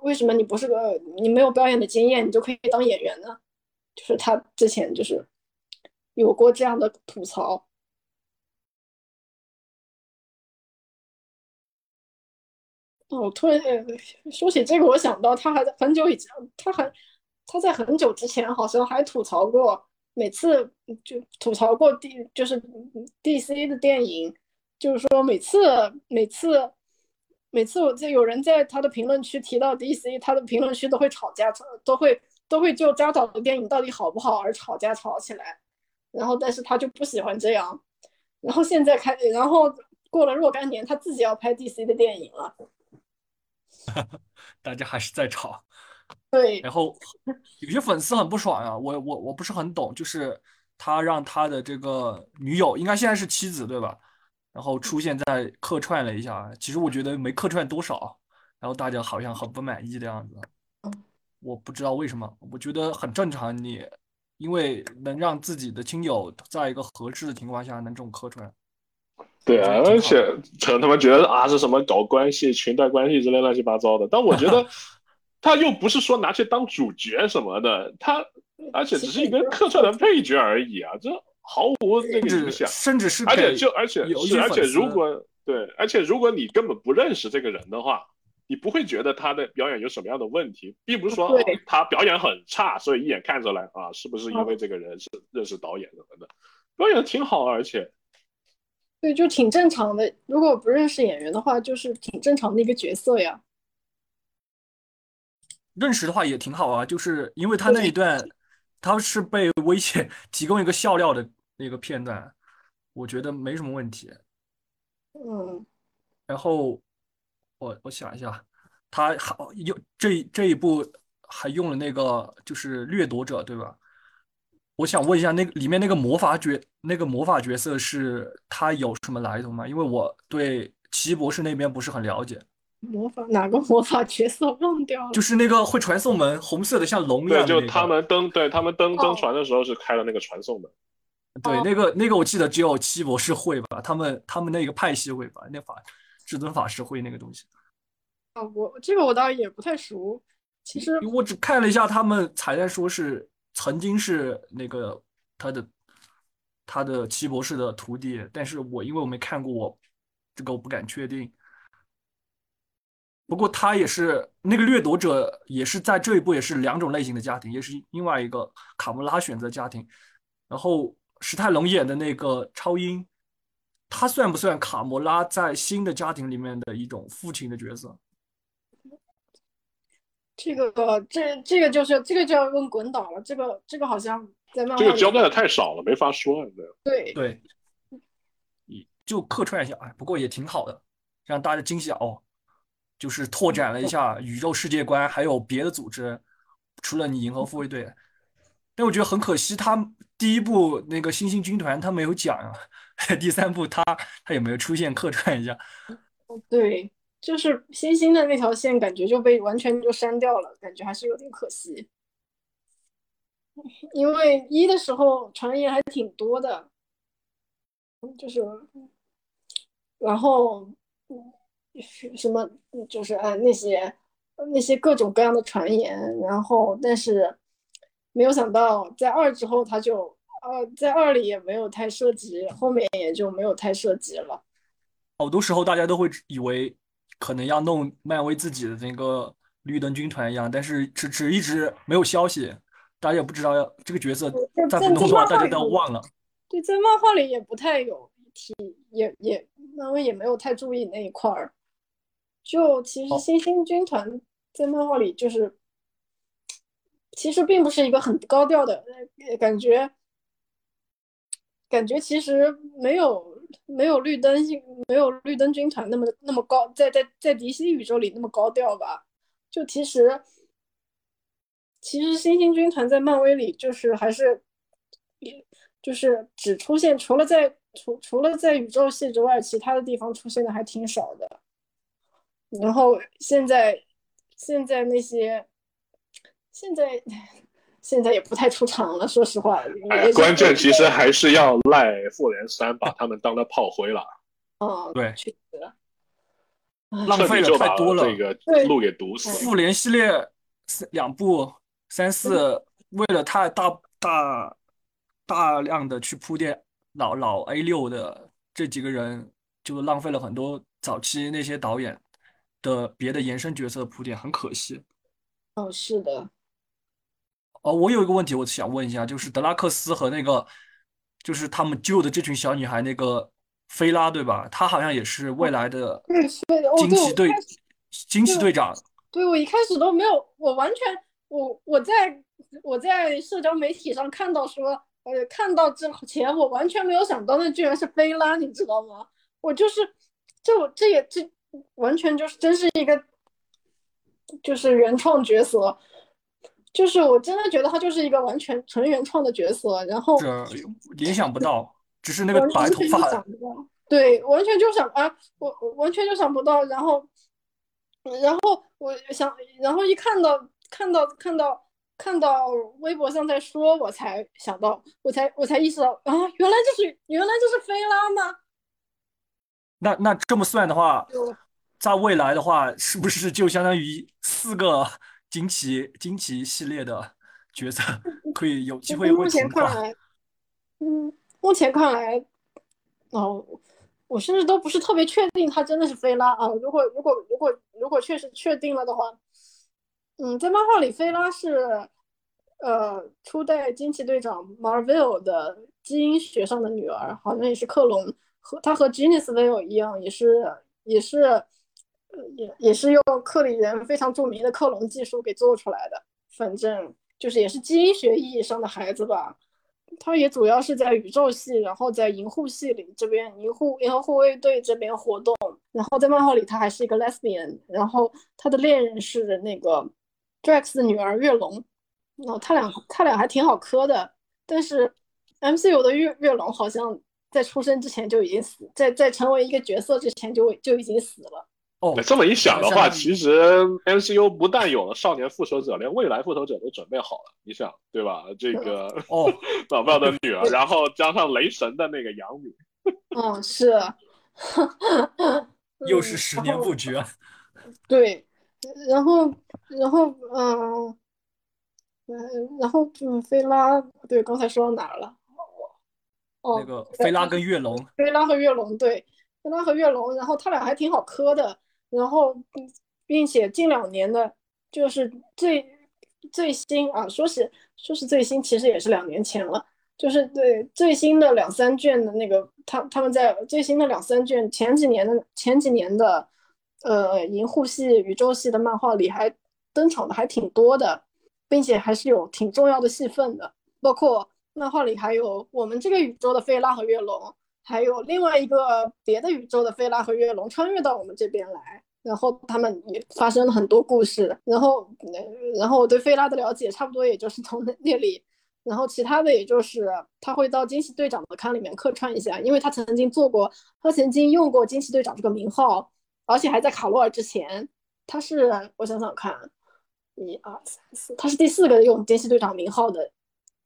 为什么你不是个你没有表演的经验，你就可以当演员呢？就是他之前就是有过这样的吐槽。哦，突然说起这个，我想到他还在很久以前，他还他在很久之前好像还吐槽过。每次就吐槽过 D 就是 DC 的电影，就是说每次每次每次我就有人在他的评论区提到 DC，他的评论区都会吵架，都会都会就扎导的电影到底好不好而吵架吵起来。然后但是他就不喜欢这样。然后现在开，然后过了若干年，他自己要拍 DC 的电影了。大家还是在吵。对，然后有些粉丝很不爽啊，我我我不是很懂，就是他让他的这个女友，应该现在是妻子对吧？然后出现在客串了一下，其实我觉得没客串多少，然后大家好像很不满意的样子。我不知道为什么，我觉得很正常，你因为能让自己的亲友在一个合适的情况下能这种客串。对啊，而且可能他们觉得啊是什么搞关系、裙带关系之类乱七八糟的，但我觉得他又不是说拿去当主角什么的，他而且只是一个客串的配角而已啊，这毫无那个影甚至响。甚至是而且就而且是而且如果对，而且如果你根本不认识这个人的话，你不会觉得他的表演有什么样的问题，并不是说、哦他表演很差，所以一眼看出来啊，是不是因为这个人是认识导演什么的，表演得挺好，而且对，就挺正常的。如果不认识演员的话，就是挺正常的一个角色呀。认识的话也挺好啊，就是因为他那一段，他是被威胁提供一个笑料的那个片段，我觉得没什么问题。嗯，然后我我想一下，他还用这这一部还用了那个就是掠夺者，对吧？我想问一下，那个里面那个魔法角那个魔法角色是他有什么来头吗？因为我对奇异博士那边不是很了解，魔法哪个魔法角色忘掉了？就是那个会传送门，红色的像龙一，样的那个。就他们登对他们登登哦船的时候是开了那个传送门。对，哦那个那个我记得只有七博士会吧，他们他们那个派系会吧，那法至尊法师会那个东西。啊，我这个我倒也不太熟。其实我只看了一下他们彩蛋，说是曾经是那个他的他的七博士的徒弟，但是我因为我没看过，我这个我不敢确定。不过他也是那个掠夺者，也是在这一步也是两种类型的家庭，也是另外一个卡穆拉选择家庭。然后史泰龙演的那个超英，他算不算卡魔拉在新的家庭里面的一种父亲的角色？这个这这个就是这个就要问滚导了。这个这个好像在漫画这个交代的太少了，没法说。对，对对，就客串一下，哎，不过也挺好的，让大家惊喜哦。就是拓展了一下宇宙世界观，还有别的组织，除了你银河护卫队。但我觉得很可惜，他第一部那个星星军团他没有讲啊，第三部他他也没有出现客串一下。对，就是星星的那条线感觉就被完全就删掉了，感觉还是有点可惜。因为一的时候传言还挺多的，就是，然后什么就是啊那些那些各种各样的传言，然后但是没有想到在二之后他就呃在二里也没有太涉及，后面也就没有太涉及了。好多时候大家都会以为可能要弄漫威自己的那个绿灯军团一样，但是只只一直没有消息，大家也不知道要这个角色再不弄的话，大家都要忘了。对，在漫画里也不太有提，也也漫威也没有太注意那一块儿。就其实星星军团在漫画里就是，其实并不是一个很高调的呃感觉，感觉其实没有没有绿灯没有绿灯军团那么那么高，在在在迪西宇宙里那么高调吧。就其实其实星星军团在漫威里就是还是，也就是只出现除了在除除了在宇宙系之外，其他的地方出现的还挺少的。然后现在现在那些现在 现在也不太出场了，说实话。关键其实还是要赖复联三把他们当了炮灰了，嗯，对，确实。浪费了太多了。这个路给堵死。复联系列四两部三四，为了太大大大量的去铺垫老老 A 六的这几个人，就浪费了很多早期那些导演的别的延伸角色的铺垫，很可惜。哦，是的，哦，我有一个问题，我想问一下，就是德拉克斯和那个，就是他们救的这群小女孩，那个菲拉，对吧？她好像也是未来的惊奇队惊奇队长。对我一开始都没有，我完全我我在我在社交媒体上看到说，呃，看到之前我完全没有想到那居然是菲拉，你知道吗？我就是这我这也这完全就是真是一个就是原创角色，就是我真的觉得他就是一个完全纯原创的角色，然后这联想不到，只是那个白头发对，完全就想啊，我我完全就想不到，然后，然后我想，然后一看到看到看到看到微博上在说，我才想到，我才我才意识到啊，原来就是原来就是菲拉吗？那那这么算的话就，在未来的话，是不是就相当于四个惊奇惊奇系列的角色 可以有机会目会重化？前看来，嗯，目前看来，哦，我甚至都不是特别确定他真的是菲拉啊。如果如果如果如果确实确定了的话，嗯，在漫画里，菲拉是呃初代惊奇队长 Marvel 的基因学上的女儿，好像也是克隆，和她和 Genesis Vale 一样，也是也是呃也也是用克里人非常著名的克隆技术给做出来的。反正就是也是基因学意义上的孩子吧。他也主要是在宇宙系，然后在银护系里这边，银护银河护卫队这边活动。然后在漫画里，他还是一个 lesbian，然后他的恋人是那个 Drax 的女儿月龙。然后他俩他俩还挺好磕的，但是 MCU 的月月龙好像在出生之前就已经死，在在成为一个角色之前就就已经死了。哦，这么一想的话，其实 MCU 不但有了少年复仇者，连未来复仇者都准备好了。你想，对吧？这个哦，老廖的女儿，然后加上雷神的那个养女，嗯，是，又是十年布局啊！对，然后，然后，嗯，嗯，然后，嗯，菲拉，对，刚才说到哪儿了？哦，那个菲拉跟月龙，菲拉和月龙，对，菲拉和月龙，然后他俩还挺好磕的，然后，并且近两年的，就是最最新啊，说是说是最新，其实也是两年前了，就是对最新的两三卷的那个，他他们在最新的两三卷前几年的前几年的，呃，银护系、宇宙系的漫画里还登场的还挺多的，并且还是有挺重要的戏份的，包括漫画里还有我们这个宇宙的菲拉和月龙，还有另外一个别的宇宙的菲拉和月龙穿越到我们这边来，然后他们也发生了很多故事，然后，然后我对菲拉的了解差不多也就是从那那里，然后其他的也就是他会到惊奇队长的刊里面客串一下，因为他曾经做过，他曾经用过惊奇队长这个名号，而且还在卡罗尔之前，他是我想想看，一二三四，他是第四个用惊奇队长名号的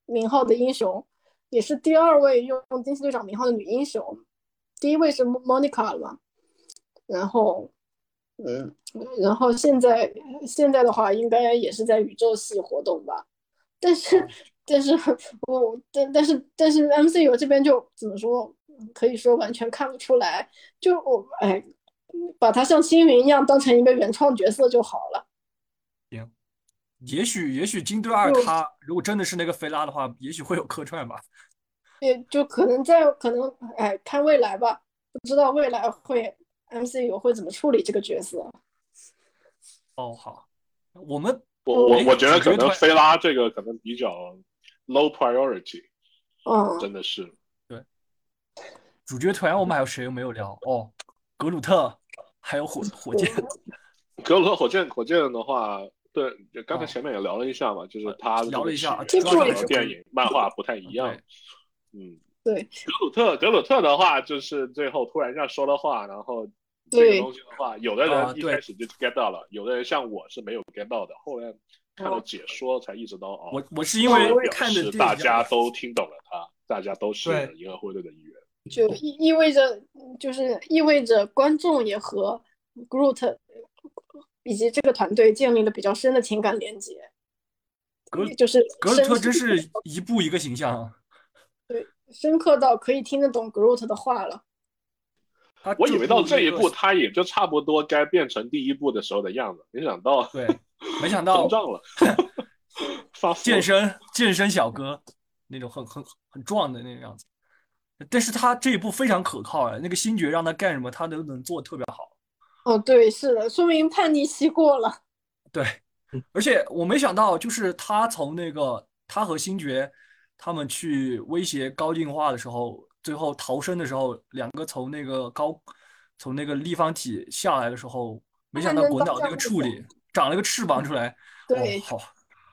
名号的英雄，也是第二位用惊奇队长名号的女英雄，第一位是莫 Monica 了嘛，然后，嗯，然后现在现在的话，应该也是在宇宙系活动吧，但是但是我但但是但是 MCU 这边就怎么说，可以说完全看不出来，就我哎，把它像星云一样当成一个原创角色就好了。也许也许金队二就他如果真的是那个菲拉的话，也许会有客串吧。也就可能在可能哎看未来吧，不知道未来会 MCU 会怎么处理这个角色。哦，好，我们我我哎我觉得可能菲拉这个可能比较 low priority，嗯，真的是对。主角团我们还有谁没有聊？哦，格鲁特，还有火火箭。格鲁特火箭火箭的话，对，就刚才哦前面也聊了一下嘛，就是他聊了一下这部也是电影、漫画不太一样。嗯，对格鲁特格鲁特的话，就是最后突然一下说了话，然后这对个东西的话，有的人一开始就 get 到了，有的人像我是没有 get 到的，后来看了解说才意识到哦，我我是因为看的电影示大家都听懂了他，大家都是银河护卫队的一员。就意意味着就是意味着观众也和 Groot 以及这个团队建立了比较深的情感连接，格就是格鲁特真是一步一个形象啊。对深刻到可以听得懂 Groot 的话了。他我以为到这一步，他也就差不多该变成第一部的时候的样子，没想到对，没想 到膨胀了，发健身健身小哥那种很很很壮的那个样子。但是他这一步非常可靠啊，那个星爵让他干什么，他都能做特别好。哦，对，是的，说明叛逆期过了。对，而且我没想到，就是他从那个他和星爵他们去威胁高进化的时候，最后逃生的时候，两个从那个高从那个立方体下来的时候，没想到滚岛那个处理长了个翅膀 出来，对哦，好，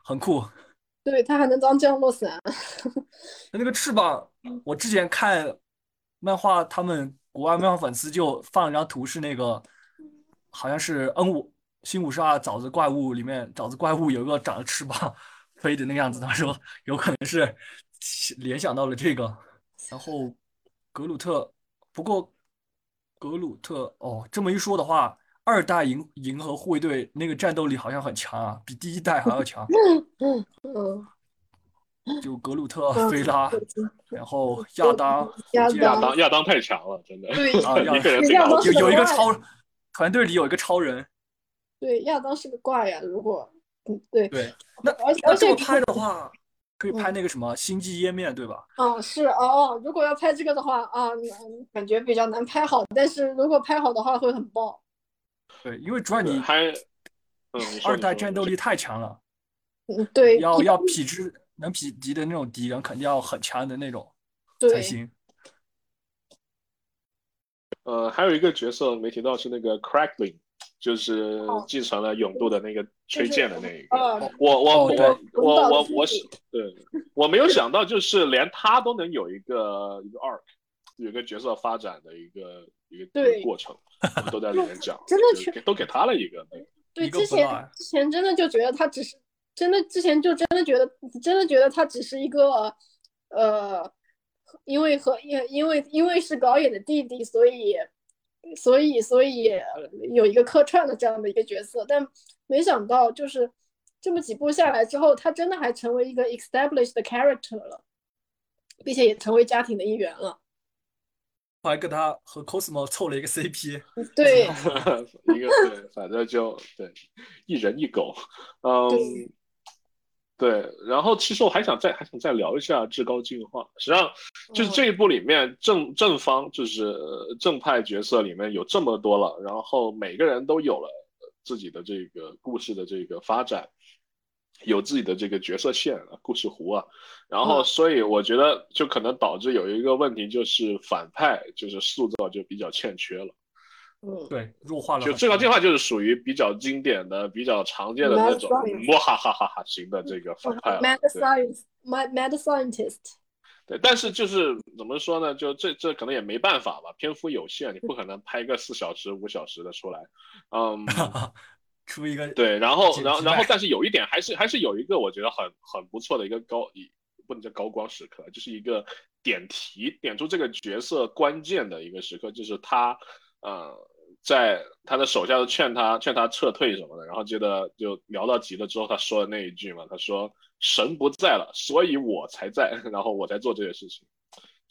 很酷。对他还能当降落伞。那个翅膀，我之前看漫画，他们国外漫画粉丝就放了张图，是那个好像是 N 五新五十二沼泽怪物里面，沼泽怪物有一个长着翅膀，飞的那个样子，他说有可能是联想到了这个。然后格鲁特，不过格鲁特哦，这么一说的话，二代银银河护卫队那个战斗力好像很强啊，比第一代还要强。嗯嗯。就格鲁特、菲拉，然后亚当，亚当亚当太强了，真的。对啊，一个人有有一个超团队里有一个超人。对，亚当是个怪呀。如果嗯对对，那而且而且拍的话，可以拍那个什么星际页面，对吧？啊，是哦哦，如果要拍这个的话啊，感觉比较难拍好，但是如果拍好的话会很爆。对，因为主要你拍，嗯，二代战斗力太强了。嗯，对，要要匹之。能匹敌的那种敌人，肯定要很强的那种才行。呃，还有一个角色没提到是那个 Crackling，就是继承了勇度的那个吹剑的那一个。我我我我我我是对，我没有想到，就是连他都能有一个一个 arc，有一个角色发展的一个一个过程，都在里面讲，真的都给他了一个。对，之前之前真的就觉得他只是。真的之前就真的觉得，真的觉得他只是一个，呃，因为和因因为因为是高野的弟弟，所以所以所以有一个客串的这样的一个角色，但没想到就是这么几部下来之后，他真的还成为一个 established character 了，并且也成为家庭的一员了。还跟他和 Cosmo 凑了一个 CP，对，一个对，反正就对，一人一狗，嗯。对，然后其实我还想再还想再聊一下至高进化。实际上，就是这一部里面正正方就是正派角色里面有这么多了，然后每个人都有了自己的这个故事的这个发展，有自己的这个角色线啊、故事弧啊。然后，所以我觉得就可能导致有一个问题，就是反派就是塑造就比较欠缺了。嗯，对，弱化了。就最高进化就是属于比较经典的、比较常见的那种哇哈哈哈哈型的这个反派。Mad science，mad scientist。对，但是就是怎么说呢？就这这可能也没办法吧，篇幅有限，你不可能拍个四小时、五小时的出来。嗯，出一个对，然后然后然后，但是有一点还是还是有一个我觉得很很不错的一个高，不能叫高光时刻，就是一个点题点出这个角色关键的一个时刻，就是他。呃，在他的手下都劝他劝他撤退什么的，然后接着就聊到急了之后，他说的那一句嘛，他说神不在了，所以我才在，然后我在做这些事情，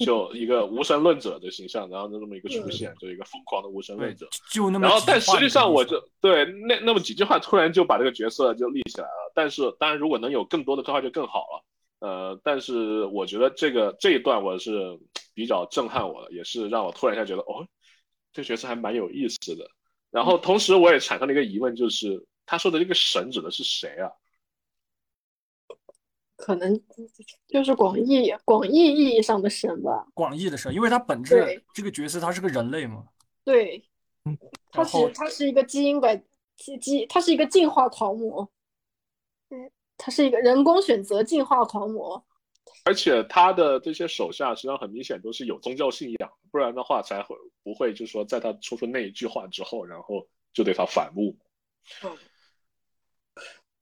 就一个无神论者的形象，然后就这么一个出现，就一个疯狂的无神论者，就那么。然后但实际上我就对那那么几句话突然就把这个角色就立起来了，但是当然如果能有更多的刻画就更好了，呃，但是我觉得这个这一段我是比较震撼我的，也是让我突然一下觉得哦。这角色还蛮有意思的，然后同时我也产生了一个疑问，就是他说的这个神指的是谁啊？可能就是广义广义意义上的神吧。广义的神，因为他本质这个角色他是个人类嘛。对，他是他是一个基因改基基，他是一个进化狂魔。嗯，他是一个人工选择进化狂魔。而且他的这些手下实际上很明显都是有宗教信仰，不然的话才会不会就是说在他说出那一句话之后，然后就对他反目。嗯。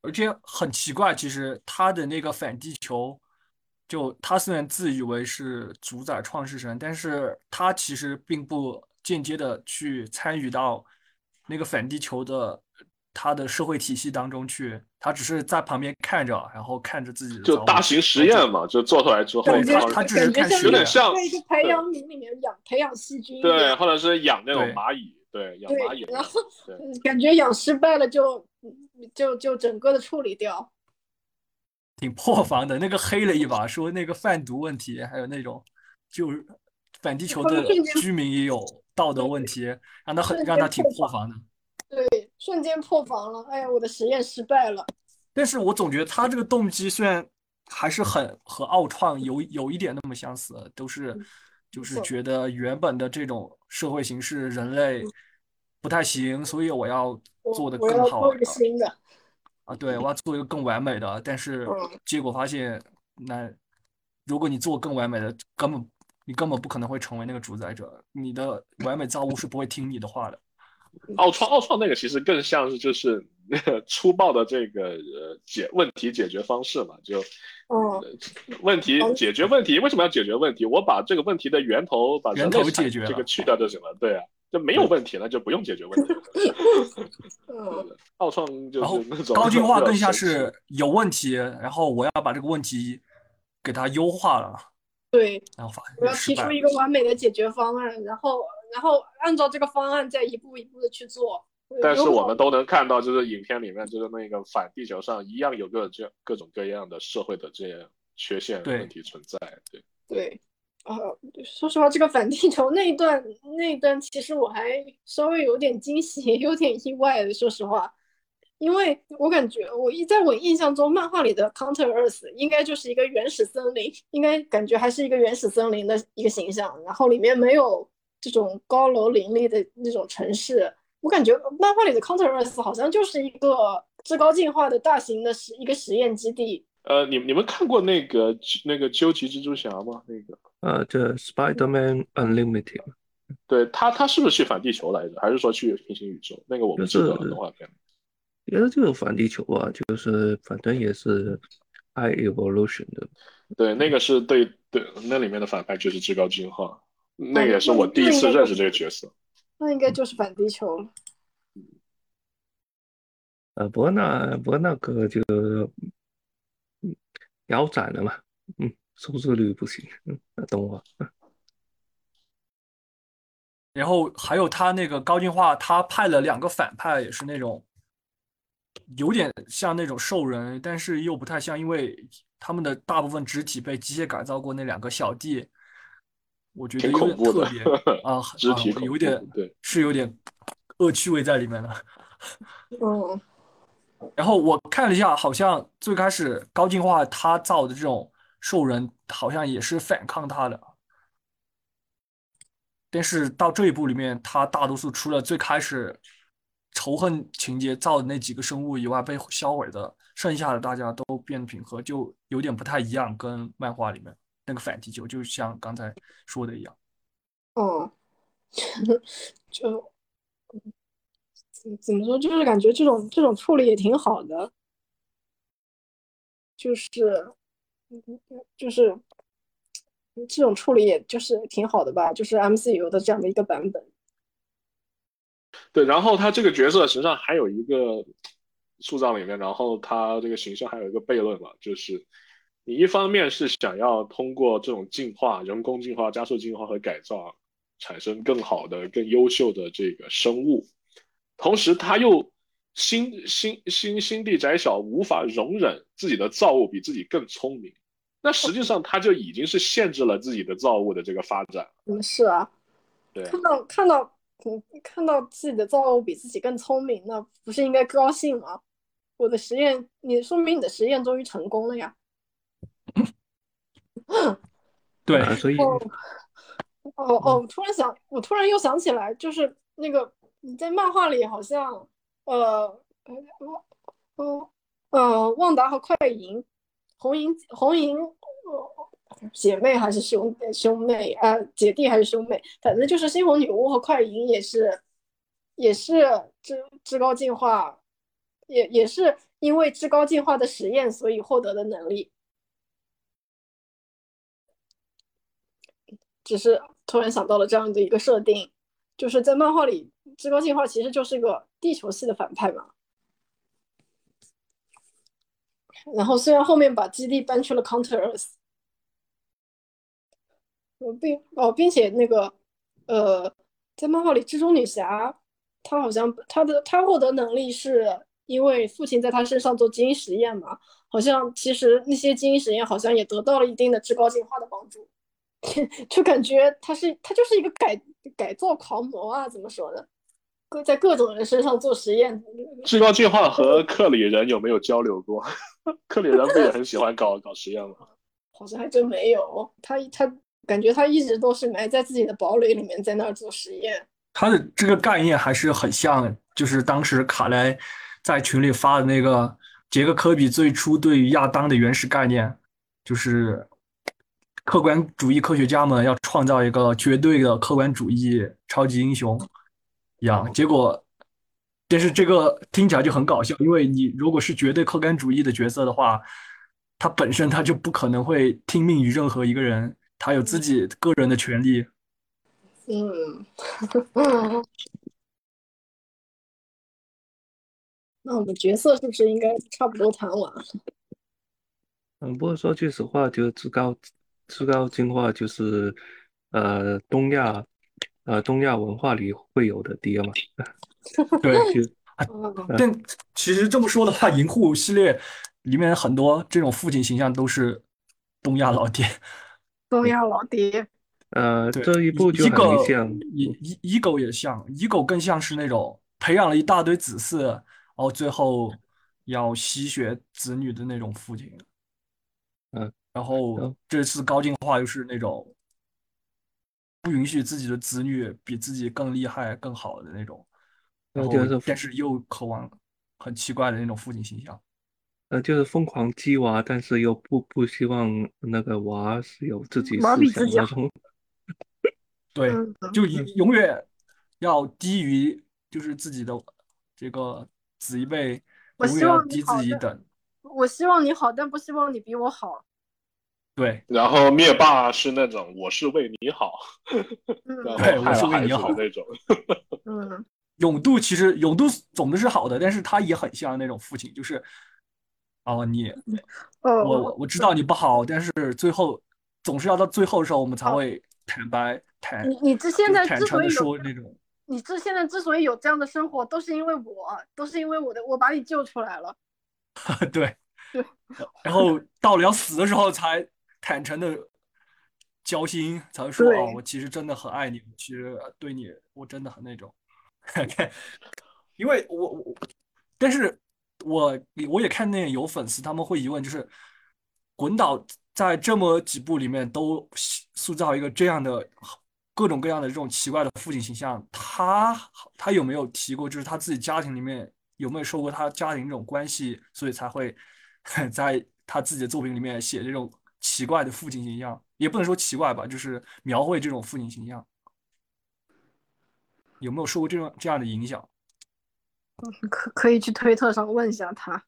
而且很奇怪，其实他的那个反地球，就他虽然自以为是主宰创世神，但是他其实并不间接的去参与到那个反地球的。他的社会体系当中去，他只是在旁边看着，然后看着自己就大型实验嘛，就做出来之后，他他只是看有点像在一个培养皿里面养培养细菌，对，或者是养那种蚂蚁，对，养蚂蚁，然后 感觉养失败了就就就整个的处理掉，挺破防的。那个黑了一把，说那个贩毒问题，还有那种就是反地球的居民也有道德问题，让他很让他挺破防的。对，瞬间破防了。哎呀，我的实验失败了。但是我总觉得他这个动机虽然还是很和奥创有有一点那么相似，都是就是觉得原本的这种社会形式人类不太行，所以我要做的更好。一个新的。啊，对，我要做一个更完美的。但是结果发现，那如果你做更完美的，根本你根本不可能会成为那个主宰者。你的完美造物是不会听你的话的。奥创奥创那个其实更像是就是那 个粗暴的这个呃解问题解决方式嘛，就哦，问题解决问题，为什么要解决问题？我把这个问题的源头把源头解决这个去掉就行了。对啊，就没有问题了，就不用解决问题了。嗯，奥创就然后是那种高进化更像是有问题，然后我要把这个问题给它优化了，对，然后发我要提出一个完美的解决方案，然后然后按照这个方案再一步一步的去做。但是我们都能看到，就是影片里面，就是那个反地球上一样有各这各种各样的社会的这些缺陷问题存在。对，对，呃，说实话，这个反地球那一段那一段，其实我还稍微有点惊喜，也 有点意外的。说实话，因为我感觉我一在我印象中，漫画里的 Counter Earth 应该就是一个原始森林，应该感觉还是一个原始森林的一个形象，然后里面没有这种高楼林立的那种城市。我感觉漫画里的 Counter Earth 好像就是一个至高进化的大型的实一个实验基地。呃，你你们看过那个那个究极蜘蛛侠吗？那个，呃，这 Spider-Man Unlimited 对他他是不是去反地球来着？还是说去平行宇宙？那个我不记得了，动画片。也是就是反地球啊，就是反正也是 High Evolution 的。对，那个是对对，那里面的反派就是至高进化，那个也是我第一次认识这个角色。那应该就是反地球了。呃，不过那不过那个就嗯腰斩了嘛，嗯，收视率不行，嗯，那动画。然后还有他那个高进化，他派了两个反派，也是那种有点像那种兽人，但是又不太像，因为他们的大部分肢体被机械改造过。那两个小弟，我觉得有点特别 啊，肢体啊有点对是有点恶趣味在里面的。嗯，然后我看了一下，好像最开始高进化他造的这种兽人，好像也是反抗他的。但是到这一部里面，他大多数除了最开始仇恨情节造的那几个生物以外被销毁的，剩下的大家都变平和，就有点不太一样，跟漫画里面那个反地球，就像刚才说的一样。哦，就怎怎么说，就是感觉这种这种处理也挺好的，就是就是这种处理也就是挺好的吧，就是 MCU 的这样的一个版本。对，然后他这个角色实际上还有一个塑造里面，然后他这个形象还有一个悖论嘛，就是你一方面是想要通过这种进化、人工进化、加速进化和改造，产生更好的、更优秀的这个生物，同时他又心心心心地窄小，无法容忍自己的造物比自己更聪明，那实际上他就已经是限制了自己的造物的这个发展。嗯，是啊，对啊看到看到嗯看到自己的造物比自己更聪明，那不是应该高兴吗？我的实验，你说明你的实验终于成功了呀。对，啊所以哦哦突然想，我突然又想起来，就是那个你在漫画里好像，呃，呃，呃，旺达和快银，红银红银，呃，姐妹还是兄兄妹啊、呃，姐弟还是兄妹，反正就是猩红女巫和快银也是，也是至至高进化，也也是因为至高进化的实验，所以获得的能力。只是突然想到了这样的一个设定，就是在漫画里，至高进化其实就是个地球系的反派嘛。然后虽然后面把基地搬去了 Counter Earth，并哦，并且那个呃，在漫画里，蜘蛛女侠她好像她的她获得能力是因为父亲在她身上做基因实验嘛，好像其实那些基因实验好像也得到了一定的至高进化的帮助。就感觉他是他就是一个改改造狂魔啊，怎么说呢？各在各种人身上做实验。至高进化和克里人有没有交流过？克里人不也很喜欢搞搞实验吗？好像还真没有。他他感觉他一直都是埋在自己的堡垒里面，在那儿做实验。他的这个概念还是很像，就是当时卡莱在群里发的那个杰克科比最初对于亚当的原始概念，就是。客观主义科学家们要创造一个绝对的客观主义超级英雄一样，结果但是这个听起来就很搞笑，因为你如果是绝对客观主义的角色的话，他本身他就不可能会听命于任何一个人，他有自己个人的权利。嗯，那我们角色是不是应该差不多谈完了？嗯，不过说句实话，就是至高至高进化就是呃东亚呃东亚文化里会有的爹嘛。对，就但其实这么说的话，银护系列里面很多这种父亲形象都是东亚老爹。东亚老爹。呃，这一部就一狗很像，一一一狗也像，一狗更像是那种培养了一大堆子嗣，然后最后要吸血子女的那种父亲。嗯，然后这次高进化又是那种不允许自己的子女比自己更厉害、更好的那种，然后呃就是但是又渴望很奇怪的那种父亲形象。呃，就是疯狂鸡娃，但是又不不希望那个娃是有自己思想那种。对，嗯就永永远要低于就是自己的这个子一辈，我希永远要低自己一等。我希望你好，但不希望你比我好。对，然后灭霸是那种我是为你好，对我是为你好。那种。嗯，永度其实永度总的是好的，但是他也很像那种父亲，就是哦，你哦，我我我知道你不好，但是最后总是要到最后的时候，我们才哦会坦白坦你你这现在之所以说那种。你这现在之所以有这样的生活，都是因为我，都是因为我的，我把你救出来了。对。对，然后到了要死的时候才坦诚的交心，才会说对哦，我其实真的很爱你，其实对你我真的很那种。因为我我，但是我我也看见有粉丝他们会疑问，就是滚导在这么几部里面都塑造一个这样的各种各样的这种奇怪的父亲形象，他他有没有提过，就是他自己家庭里面有没有受过他家庭这种关系，所以才会 在他自己的作品里面写这种奇怪的父亲形象，也不能说奇怪吧，就是描绘这种父亲形象，有没有受过这种这样的影响？可可以去推特上问一下他。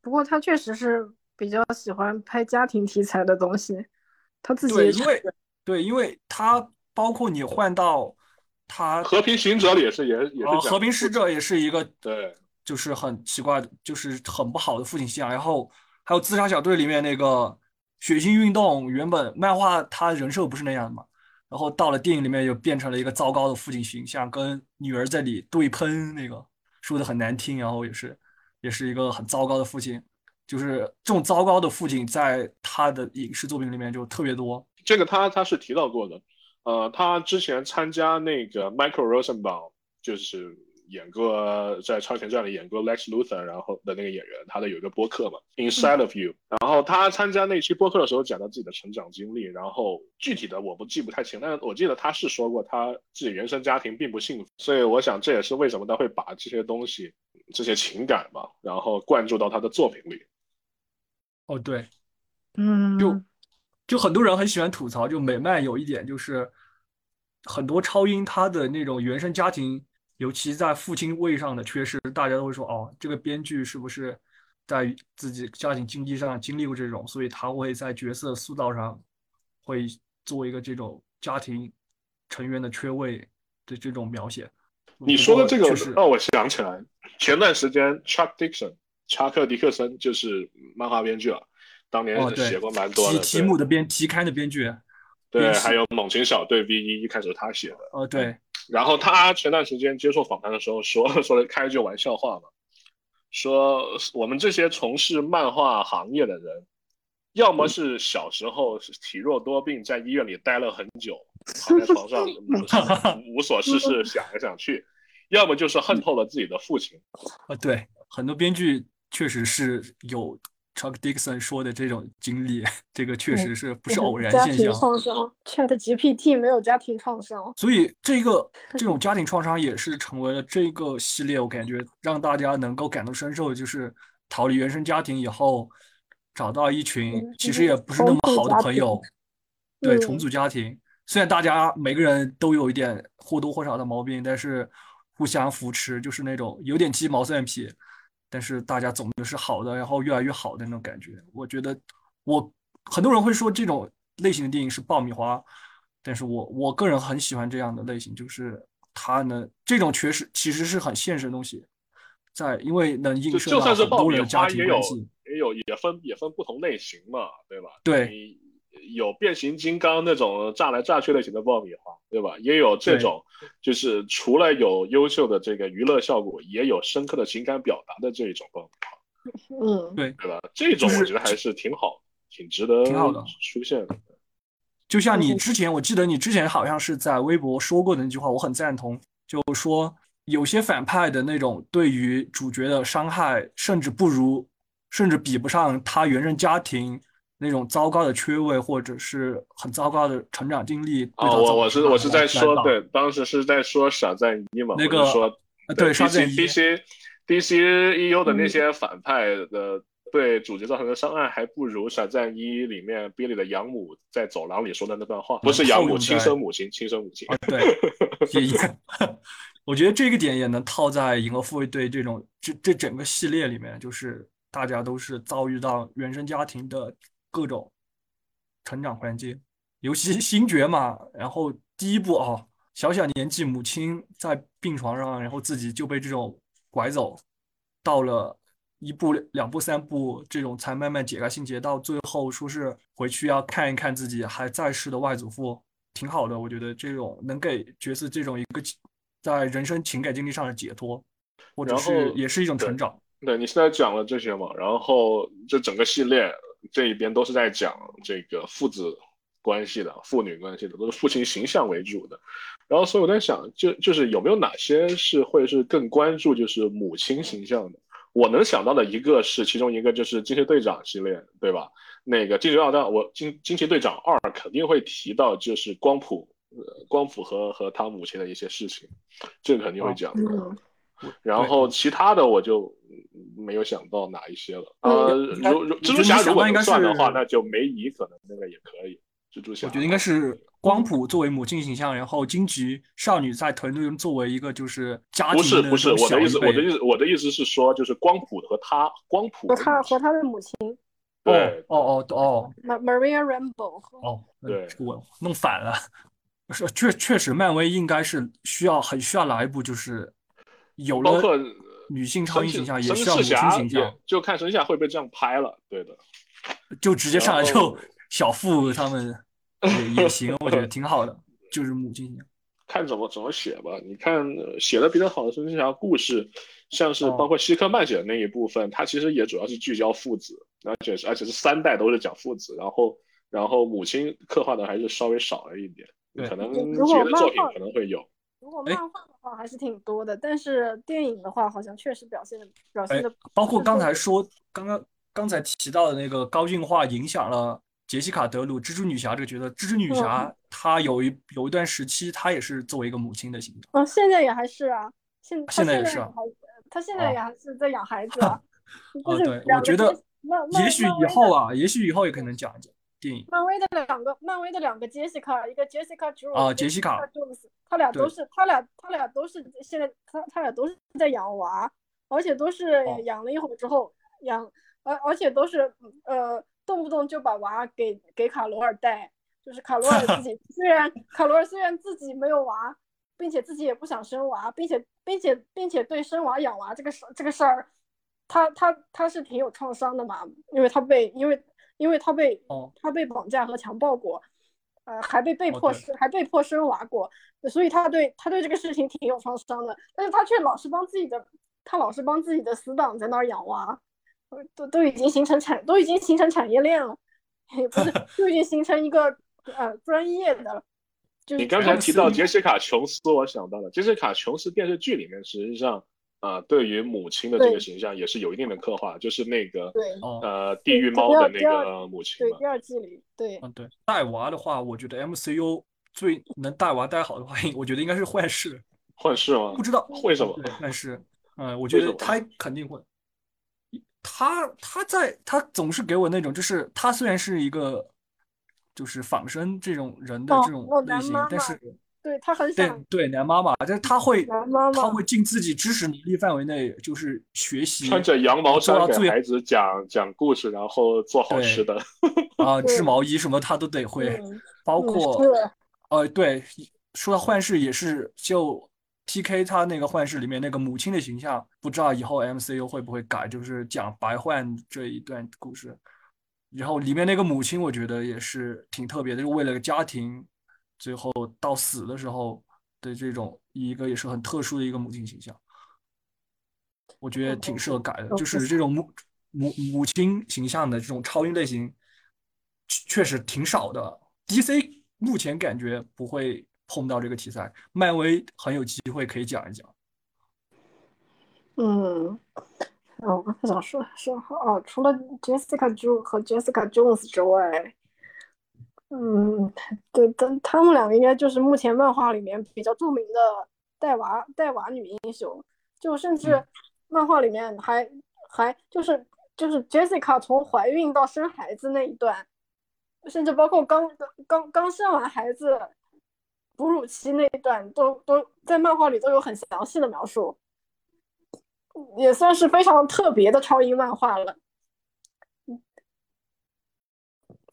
不过他确实是比较喜欢拍家庭题材的东西，他自己因为对，因为他包括你换到他和平行者里也是也也是呃，和平使者也是一个对，就是很奇怪的，就是很不好的父亲形象。然后还有自杀小队里面那个血腥运动，原本漫画他人设不是那样的嘛，然后到了电影里面又变成了一个糟糕的父亲形象，跟女儿在里对喷，那个说的很难听，然后也是也是一个很糟糕的父亲。就是这种糟糕的父亲，在他的影视作品里面就特别多。这个他他是提到过的，呃，他之前参加那个 Michael Rosenbaum，就是演过在超前传里演过 Lex Luthor，然后的那个演员，他的有一个播客嘛，Inside of You，然后他参加那期播客的时候讲到自己的成长经历，然后具体的我不记不太清，但是我记得他是说过他自己原生家庭并不幸福，所以我想这也是为什么他会把这些东西、这些情感吧，然后灌注到他的作品里。哦，对，嗯，就就很多人很喜欢吐槽，就美漫有一点就是很多超英他的那种原生家庭，尤其在父亲位上的缺失，大家都会说哦，这个编剧是不是在自己家庭经济上经历过这种，所以他会在角色塑造上会做一个这种家庭成员的缺位的这种描写。你说的这个让我想起来，前段时间 Chuck Dixon 查克·迪克森就是漫画编剧了，当年写过蛮多的。题题目的编题刊的编剧，对，还有《猛禽小队 V 一》，一开始是他写的。哦，对，然后他前段时间接受访谈的时候说 说了开一句玩笑话嘛，说我们这些从事漫画行业的人，要么是小时候是体弱多病，在医院里待了很久，躺在床上无 无所事事想来想去，要么就是恨透了自己的父亲。啊，对，很多编剧确实是有 Chuck Dixon 说的这种经历，这个确实是不是偶然家庭现象。创伤，Chat GPT 没有家庭创伤。所以这个这种 家庭创伤也是成为了这个系列，我感觉让大家能够感同身受，就是逃离原生家庭以后，找到一群嗯其实也不是那么好的朋友，对，重嗯组家庭，虽然大家每个人都有一点或多或少的毛病，但是互相扶持，就是那种有点鸡毛蒜皮，但是大家总的是好的，然后越来越好的那种感觉。我觉得我很多人会说这种类型的电影是爆米花，但是我我个人很喜欢这样的类型，就是它呢这种确实其实是很现实的东西，在因为能映射到很多人的家庭关系。也有也分也分不同类型嘛，对吧？对你有变形金刚那种炸来炸去类型的爆米花，对吧？也有这种就是除了有优秀的这个娱乐效果，也有深刻的情感表达的这一种爆米花，嗯，对对吧？这种我觉得还是挺好，挺值得挺好的出现的。就像你之前，我记得你之前好像是在微博说过的那句话，我很赞同，就说有些反派的那种对于主角的伤害，甚至不如，甚至比不上他原生家庭那种糟糕的缺位，或者是很糟糕的成长经历。哦，我我是我是在说，到对，当时是在说傻赞一嘛，那个对傻赞 DC 一 DC DC EU 的那嗯些反派的对主角造成的伤害，还不如傻赞一里面 Billy 的养母在走廊里说的那段话，不是养母，亲生母亲，亲生母亲。啊，对，也也，我觉得这个点也能套在《银河护卫队》这种这这整个系列里面，就是大家都是遭遇到原生家庭的各种成长环境，尤其星爵嘛，然后第一部哦，小小年纪母亲在病床上，然后自己就被这种拐走，到了一步、两步、三步这种才慢慢解开心结，到最后说是回去要看一看自己还在世的外祖父，挺好的。我觉得这种能给角色这种一个在人生情感经历上的解脱，或者是也是一种成长。对你现在讲了这些嘛，然后这整个系列这一边都是在讲这个父子关系的、父女关系的，都是父亲形象为主的。然后，所以我在想，就就是有没有哪些是会是更关注就是母亲形象的？我能想到的一个是，其中一个就是惊奇队长系列，对吧？那个惊奇队长，我惊惊奇队长二肯定会提到就是光谱，呃，光谱和和他母亲的一些事情，这个肯定会讲的。然后其他的我就嗯没有想到哪一些了。嗯呃，如蜘蛛侠如果应该算的话，那就梅姨可能那个也可以。蜘蛛侠，我觉得应该是光谱作为母亲形象，然后荆棘少女在团队中作为一个就是家不庭的是不是我的意思，我的意思我的意思是说，就是光谱和他光谱和的母亲他和他的母亲对哦哦哦 Ma- Maria Rambo 和哦，嗯对我弄反了。是确确实，漫威应该是需要很需要来一部，就是有了包括女性超英形象，也神需要母形象，就看神奇侠会不会这样拍了。对的，就直接上来然就后小富他们 也也行，我觉得挺好的，就是母亲形象。看怎么怎么写吧。你看呃写的比较好的神奇侠故事，像是哦包括希克曼写的那一部分，它其实也主要是聚焦父子，而且是而且是三代都是讲父子，然后然后母亲刻画的还是稍微少了一点，可能别的作品可能会有。如果哎漫画的话还是挺多的，但是电影的话好像确实表现的表哎现的，包括刚才说，刚刚刚才提到的那个高进化影响了杰西卡·德鲁蜘蛛女侠这个角色。蜘蛛女侠她有一有一段时期，她也是作为一个母亲的形象。嗯，现在也还是啊，现在也是啊她现在哦也还是在养孩子啊，对，我觉得也许以后啊，也许以后也可能讲一讲电影。漫威的两个，漫威的两个杰西卡，一个杰西卡·朱啊杰西卡 Jones，他俩都是，他俩他俩都是现在他他俩都是在养娃，而且都是哦养了一会儿之后养，而而且都是呃动不动就把娃给给卡罗尔带，就是卡罗尔自己 虽然卡罗尔虽然自己没有娃，并且自己也不想生娃，并且并且并且对生娃养娃这个事这个事儿，他他他是挺有创伤的嘛，因为他被因为因为他被哦他被绑架和强暴过，呃，还被被迫生、还被迫生娃过，所以他对他对这个事情挺有创伤的，但是他却老是帮自己的他老是帮自己的死党在那儿养娃，呃都都已经形成产都已经形成产业链了，也 不是 就已经形成一个呃专业的了。就是你刚才提到杰西卡·琼斯，我想到了杰西卡·琼斯电视剧里面，实际上啊、呃对于母亲的这个形象也是有一定的刻画，就是那个呃地狱猫的那个母亲嘛对第。二季里对嗯，对，带娃的话，我觉得 MCU 最能带娃带好的话，我觉得应该是幻视。幻视吗不？知道为什么？对，幻视，嗯，我觉得他肯定会。他他在他总是给我那种，就是他虽然是一个就是仿生这种人的哦这种哦类型，男妈妈但是对他很对想对男妈妈，但是他会男妈妈他会尽自己知识能力范围内，就是学习穿着羊毛衫给孩子讲讲故事，然后做好吃的。啊，对织毛衣什么他都得会，嗯包嗯括呃，对，说到幻视也是，就 T.K 他那个幻视里面那个母亲的形象，不知道以后 MCU 会不会改，就是讲白幻这一段故事。然后里面那个母亲，我觉得也是挺特别的，就为了个家庭，最后到死的时候的这种一个也是很特殊的一个母亲形象，我觉得挺适合改的，就是这种母母母亲形象的这种超英类型，确实挺少的。DC 目前感觉不会碰到这个题材，漫威很有机会可以讲一讲。嗯，哦，我刚才想说说哦，除了 Jessica Jones 和 Jessica Jones 之外，嗯，对，但他们两个应该就是目前漫画里面比较著名的带娃带娃女英雄，就甚至漫画里面还还就是就是 Jessica 从怀孕到生孩子那一段，甚至包括刚刚刚生完孩子哺乳期那一段，都都在漫画里都有很详细的描述。也算是非常特别的超英漫画了。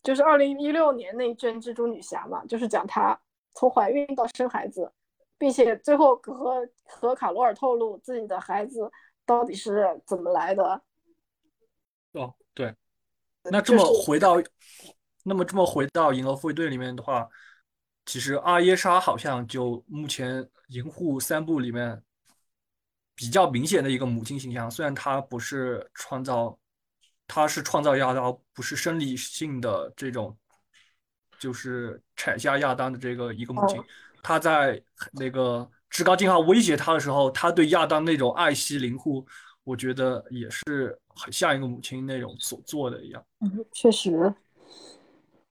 就是二零一六年那一卷蜘蛛女侠嘛，就是讲她从怀孕到生孩子，并且最后和和卡罗尔透露自己的孩子到底是怎么来的。哦，对，那这么回到，那么这么回到银河护卫队里面的话，其实阿耶莎好像就目前银护三部里面。比较明显的一个母亲形象，虽然她不是创造，她是创造亚当，不是生理性的这种，就是产下亚当的这个一个母亲。她在那个至高进化威胁她的时候，她对亚当那种爱惜灵护，我觉得也是很像一个母亲那种所做的一样。嗯，确实，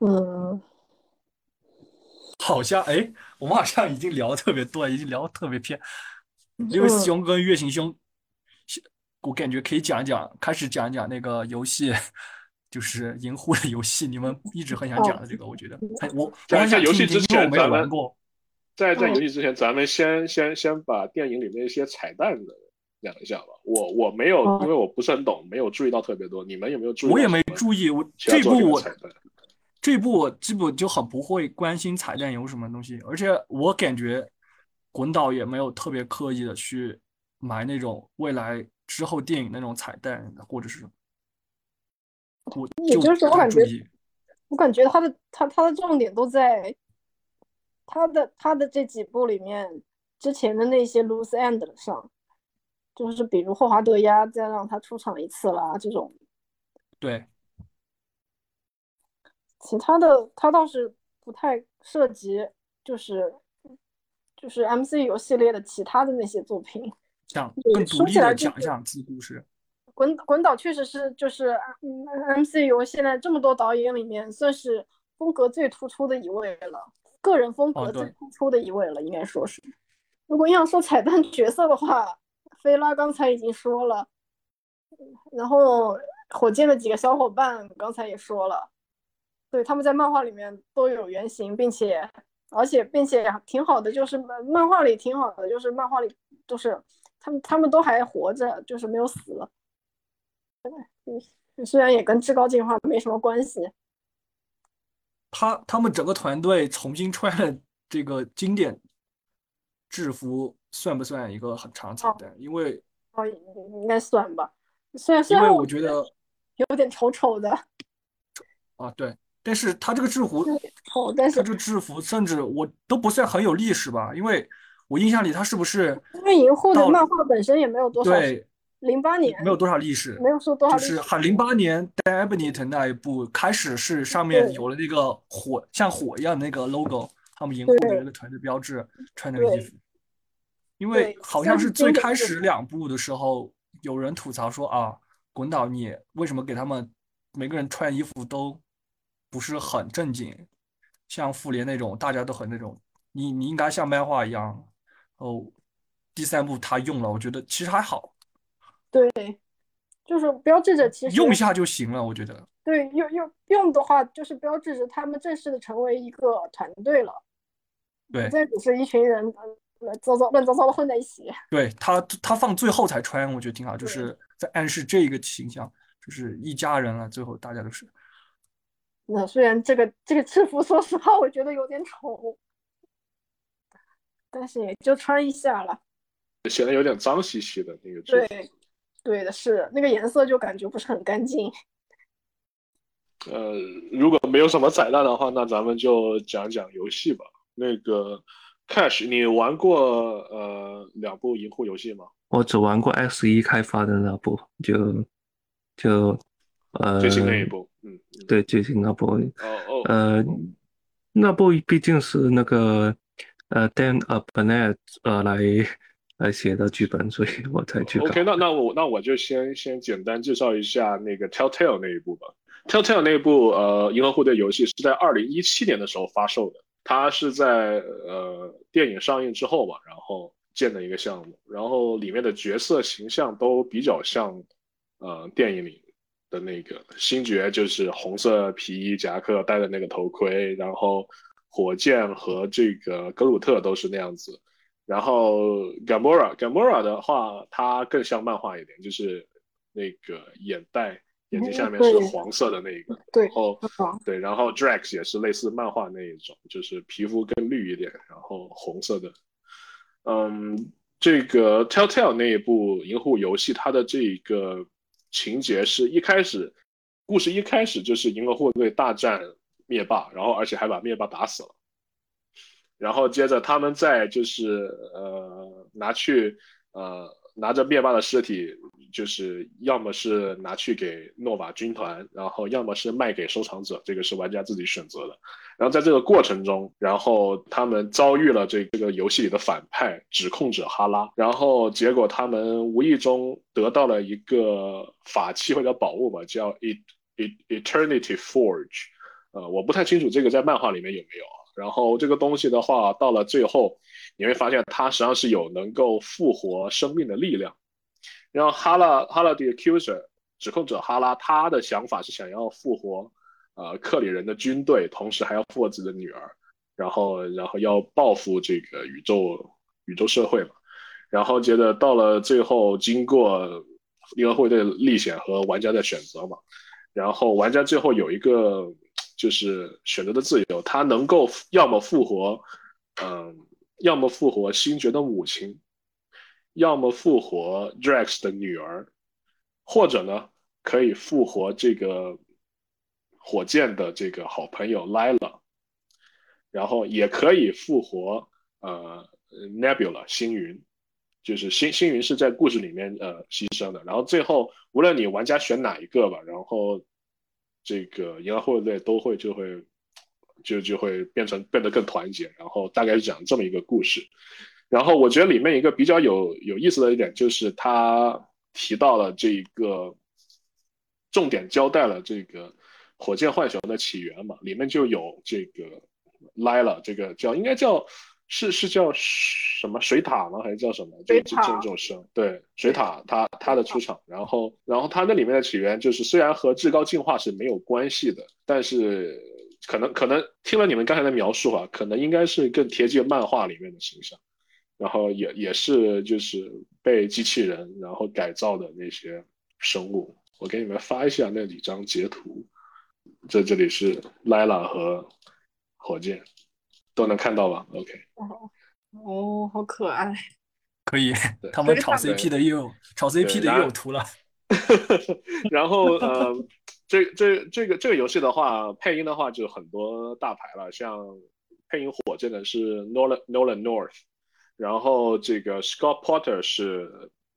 嗯，好像哎，我们好像已经聊的特别多，已经聊的特别偏。因为熊跟月行兄，我感觉可以讲一讲，开始讲一讲那个游戏，就是银护的游戏，你们一直很想讲的这个，我觉得，我讲一下游戏之前，我没有玩过。在在游戏之前，咱们先先先把电影里面一些彩蛋的讲一下吧。我我没有，因为我不是很懂，没有注意到特别多。你们有没有注意？我也没注意，我这部我这部我基本就很不会关心彩蛋有什么东西，而且我感觉。滚导也没有特别刻意的去埋那种未来之后电影那种彩蛋，或者是我也就是我感觉，我感觉他的他他的重点都在他的他的这几部里面之前的那些 loose end 上，就是比如霍华德鸭再让他出场一次啦这种。对，其他的他倒是不太涉及，就是。就是 MCU 系列的其他的那些作品，讲更独立的讲一讲自故事。滚滚导确实是就是 MCU 现在这么多导演里面算是风格最突出的一位了，个人风格最突出的一位了，应该说是。如果要说彩蛋角色的话，菲拉刚才已经说了，然后火箭的几个小伙伴刚才也说了，对，他们在漫画里面都有原型，并且。而且，并且挺好的，就是漫画里挺好的，就是漫画里就是他们，他们都还活着，就是没有死。嗯，虽然也跟至高进化没什么关系。他他们整个团队重新穿了这个经典制服，算不算一个很长彩蛋？因为哦，应该算吧。虽然虽然我觉得有点丑丑的。啊，对。但是他这个制服，丑，但是他这个制服甚至我都不算很有历史吧，因为我印象里他是不是？因为银护的漫画本身也没有多少，对，零八年没有多少历史，没有说多少，就是很零八年 Debnit 那一部开始是上面有了那个火像火一样的那个 logo，他们银护的那个团队标志，穿那个衣服。因为好像是最开始两部的时候，有人吐槽说啊，滚导你为什么给他们每个人穿衣服都。不是很正经，像复联那种，大家都很那种。你你应该像漫画一样。哦，第三部他用了，我觉得其实还好。对，就是标志着其实用一下就行了，我觉得。对，用用用的话，就是标志着他们正式的成为一个团队了，对不，再只是一群人乱糟糟乱糟糟的混在一起。对他他放最后才穿，我觉得挺好，就是在暗示这一个形象，就是一家人了，最后大家都是。那虽然这个这个制服，说实话，我觉得有点丑，但是也就穿一下了。显得有点脏兮兮的那个。对，对的是那个颜色就感觉不是很干净。呃，如果没有什么彩蛋的话，那咱们就讲讲游戏吧。那个 Cash，你玩过呃两部银护游戏吗？我只玩过 X 一开发的那部，就就呃最新那一部，嗯，对，最新那部，哦哦，呃，那部毕竟是那个呃 Dan Abnett 呃来来写的剧本，所以 我才去搞。OK，那那我那我就先先简单介绍一下那个 Telltale 那一部吧。Telltale 那一部呃银河护卫队游戏是在二零一七年的时候发售的，它是在呃电影上映之后吧，然后建的一个项目，然后里面的角色形象都比较像呃电影里的那个星爵，就是红色皮衣夹克，戴的那个头盔，然后火箭和这个格鲁特都是那样子。然后 Gamora Gamora 的话，它更像漫画一点，就是那个眼袋，眼睛下面是黄色的那一个。对，然后对，然后 Drax 也是类似漫画那一种，就是皮肤更绿一点，然后红色的。嗯，这个 Telltale 那一部银护游戏，它的这一个情节是一开始，故事一开始就是银河护卫队大战灭霸，然后而且还把灭霸打死了。然后接着他们再就是呃拿去呃拿着灭霸的尸体，就是要么是拿去给诺瓦军团，然后要么是卖给收藏者，这个是玩家自己选择的。然后在这个过程中，然后他们遭遇了这这个游戏里的反派指控者哈拉，然后结果他们无意中得到了一个法器或者宝物吧，叫 e e Eternity Forge，呃，我不太清楚这个在漫画里面有没有啊。然后这个东西的话，到了最后，你会发现它实际上是有能够复活生命的力量。然后哈拉哈拉的 accuser 指控者哈拉，他的想法是想要复活呃克里人的军队，同时还要复活自己的女儿，然后然后要报复这个宇宙宇宙社会嘛。然后接着到了最后，经过银河护卫队的历险和玩家的选择嘛，然后玩家最后有一个。就是选择的自由，他能够要么复活，嗯，要么复活星爵的母亲，要么复活 Drax 的女儿，或者呢，可以复活这个火箭的这个好朋友 Lila，然后也可以复活呃 Nebula 星云，就是星星云是在故事里面呃牺牲的，然后最后无论你玩家选哪一个吧，然后。这个银河护卫队都会就会就就会变成变得更团结，然后大概是讲这么一个故事。然后我觉得里面一个比较有有意思的一点就是他提到了这一个重点交代了这个火箭浣熊的起源嘛，里面就有这个 Lila 这个叫应该叫是是叫什么水獭吗？还是叫什么？就这这种声对水獭，它它的出场，然后然后它那里面的起源就是虽然和至高进化是没有关系的，但是可能可能听了你们刚才的描述啊，可能应该是更贴近漫画里面的形象，然后也也是就是被机器人然后改造的那些生物，我给你们发一下那几张截图，这这里是 Lila 和火箭。都能看到吧？OK。哦，哦，好可爱。可以，他们炒 CP 的又有炒 CP 的又有图了。然后呃，这这这个这个游戏的话，配音的话就很多大牌了，像配音火箭的是 Nolan Nolan North，然后这个 Scott Porter 是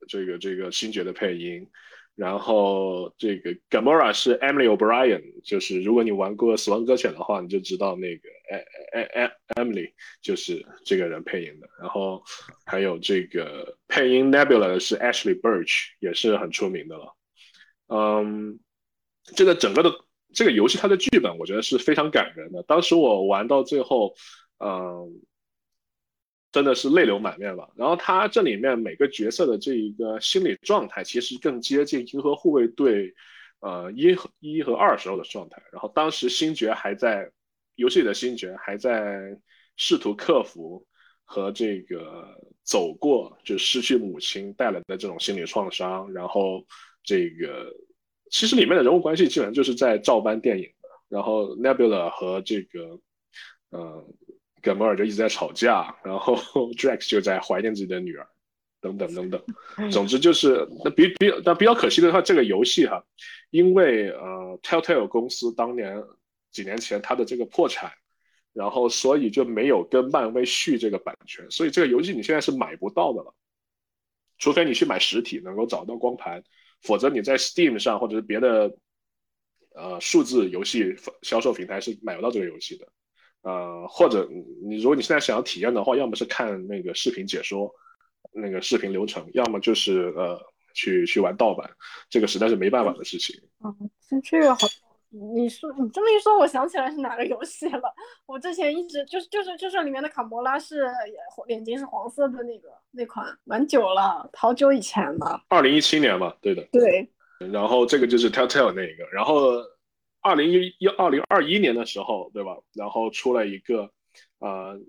这个这个星爵的配音。然后这个 Gamora 是 Emily O'Brien，就是如果你玩过《死亡搁浅》的话，你就知道那个 Emily 就是这个人配音的。然后还有这个配音 Nebula 的是 Ashley Birch，也是很出名的了。嗯，这个整个的这个游戏它的剧本我觉得是非常感人的。当时我玩到最后，嗯，真的是泪流满面了。然后他这里面每个角色的这一个心理状态，其实更接近银河护卫队呃一和一和二时候的状态。然后当时星爵还在游戏里的星爵还在试图克服和这个走过就失去母亲带来的这种心理创伤。然后这个其实里面的人物关系基本上就是在照搬电影的。然后 Nebula 和这个呃。跟摩尔就一直在吵架，然后 Drax 就在怀念自己的女儿，等等等等。总之就是那比比但比较可惜的话，这个游戏哈，因为呃 Telltale 公司当年几年前它的这个破产，然后所以就没有跟漫威续这个版权，所以这个游戏你现在是买不到的了，除非你去买实体能够找到光盘，否则你在 Steam 上或者是别的呃数字游戏销售平台是买不到这个游戏的。呃，或者你如果你现在想要体验的话，要么是看那个视频解说，那个视频流程，要么就是呃去去玩盗版，这个实在是没办法的事情。嗯，这个好，你说你这么一说，我想起来是哪个游戏了。我之前一直就是就是就是里面的卡魔拉是眼睛是黄色的那个那款，蛮久了，好久以前了。二零一七年嘛，对的。对。然后这个就是 Telltale 那一个，然后。二零一一二零二一年的时候，对吧？然后出了一个，呃，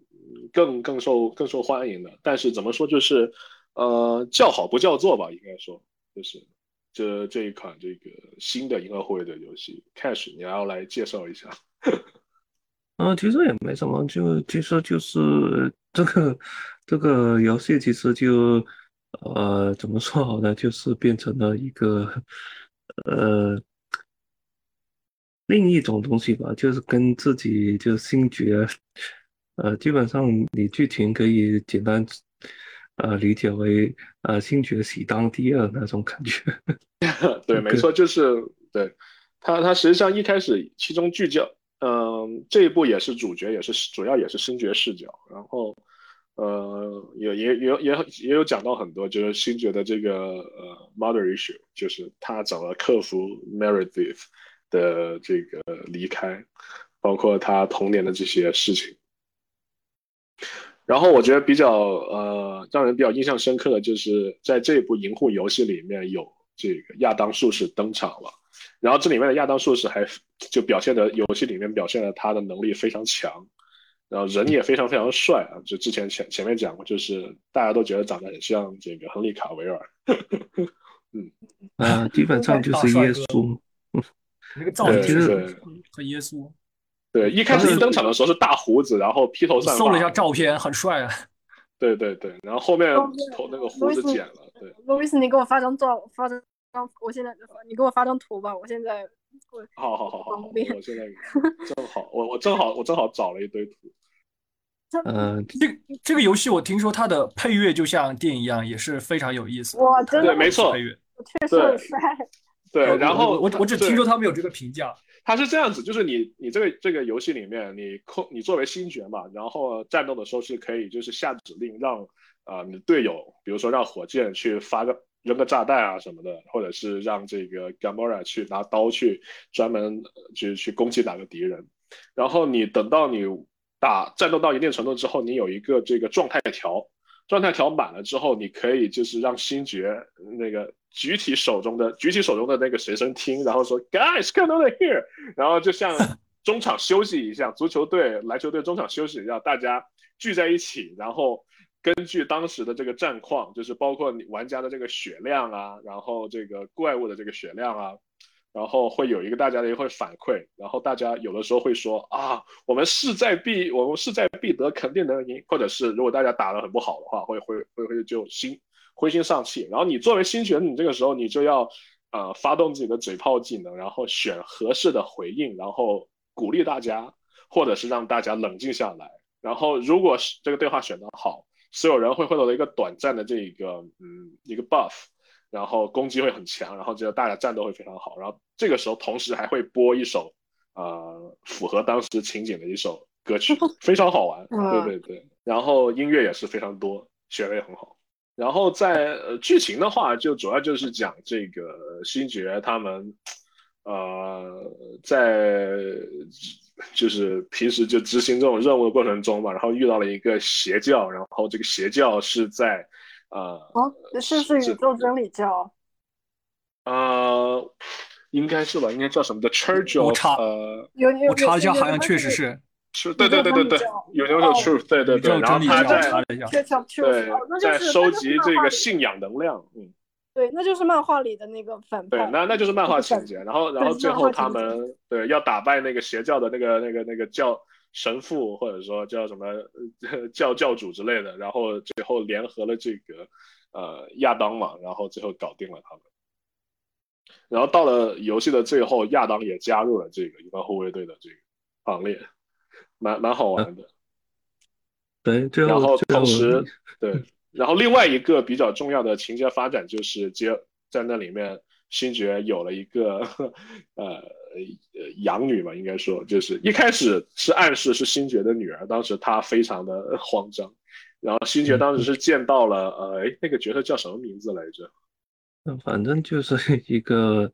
更更受更受欢迎的，但是怎么说就是，呃，叫好不叫座吧，应该说，就是这这一款这个新的银河护卫的游戏，Cash，你要来介绍一下。嗯，其实也没什么，就其实就是这个这个游戏其实就，呃，怎么说好呢？就是变成了一个，呃。另一种东西吧，就是跟自己就星爵，呃，基本上你剧情可以简单，呃，理解为呃星爵喜当第二那种感觉。对，没错，就是对他，他实际上一开始其中聚焦，嗯，这一部也是主角，也是主要也是星爵视角，然后呃，也也也也也有讲到很多，就是星爵的这个呃 mother issue，就是他怎么克服 Meredith。的这个离开，包括他童年的这些事情，然后我觉得比较呃让人比较印象深刻的就是在这部银护游戏里面有这个亚当术士登场了，然后这里面的亚当术士还就表现的游戏里面表现的他的能力非常强，然后人也非常非常帅啊，就之前前前面讲过，就是大家都觉得长得很像这个亨利卡维尔，嗯。啊，基本上就是耶稣。那个造型其实很耶稣。对，一开始一登场的时候是大胡子，然后披头散发。搜了一下照片，很帅啊。对对对，然后后面头那个胡子剪了。对，路易斯，你给我发张照，发张张，我现在你给我发张图吧，我现在。好好好好，我现在正好，我我正好我正好找了一堆图。嗯，这这个游戏我听说它的配乐就像电影一样，也是非常有意思。哇，真的，对，没错，配乐确实很帅。对，然后我我只听说他们有这个评价，他是这样子，就是你你这个这个游戏里面，你控你作为星爵嘛，然后战斗的时候是可以就是下指令让啊你的队友，比如说让火箭去发个扔个炸弹啊什么的，或者是让这个 Gamora 去拿刀去专门去去攻击哪个敌人，然后你等到你打战斗到一定程度之后，你有一个这个状态条，状态条满了之后，你可以就是让星爵那个。举起手中的举起手中的那个随身听，然后说 Guys, come over here，然后就像 中场休息一样，足球队、篮球队中场休息一样，大家聚在一起，然后根据当时的这个战况，就是包括你玩家的这个血量啊，然后这个怪物的这个血量啊，然后会有一个大家的一会反馈，然后大家有的时候会说啊，我们势在必我们势在必得，肯定能赢，或者是如果大家打得很不好的话，会会会会就心。灰心丧气，然后你作为新选，你这个时候你就要，呃，发动自己的嘴炮技能，然后选合适的回应，然后鼓励大家，或者是让大家冷静下来。然后，如果是这个对话选得好，所有人会获得一个短暂的这个，嗯，一个 buff，然后攻击会很强，然后这个大家战斗会非常好。然后这个时候，同时还会播一首，呃，符合当时情景的一首歌曲，非常好玩。对对对，然后音乐也是非常多，选的也很好。然后在呃剧情的话，就主要就是讲这个星爵他们，呃，在就是平时就执行这种任务的过程中嘛，然后遇到了一个邪教，然后这个邪教是在呃哦，是不是宇宙真理教？呃，应该是吧，应该叫什么的 Church 我 of 呃，有有我查一下，好像确实是是，对对对对对，有那个 Truth，对对宇宙对，然后真理教，他在对在收集这个信。信仰能量，嗯。对，那就是漫画里的那个反派。对，那那就是漫画情节。然后，然后最后他们对要打败那个邪教的那个那个那个教神父，或者说叫什么呃教教主之类的。然后最后联合了这个呃亚当嘛，然后最后搞定了他们。然后到了游戏的最后，亚当也加入了这个一般护卫队的这个行列，蛮蛮好玩的。对，最然后同时，对，然后另外一个比较重要的情节发展就是接在那里面，星爵有了一个 呃呃养女嘛，应该说就是一开始是暗示是星爵的女儿，当时她非常的慌张，然后星爵当时是见到了呃哎那个角色叫什么名字来着？嗯反正就是一个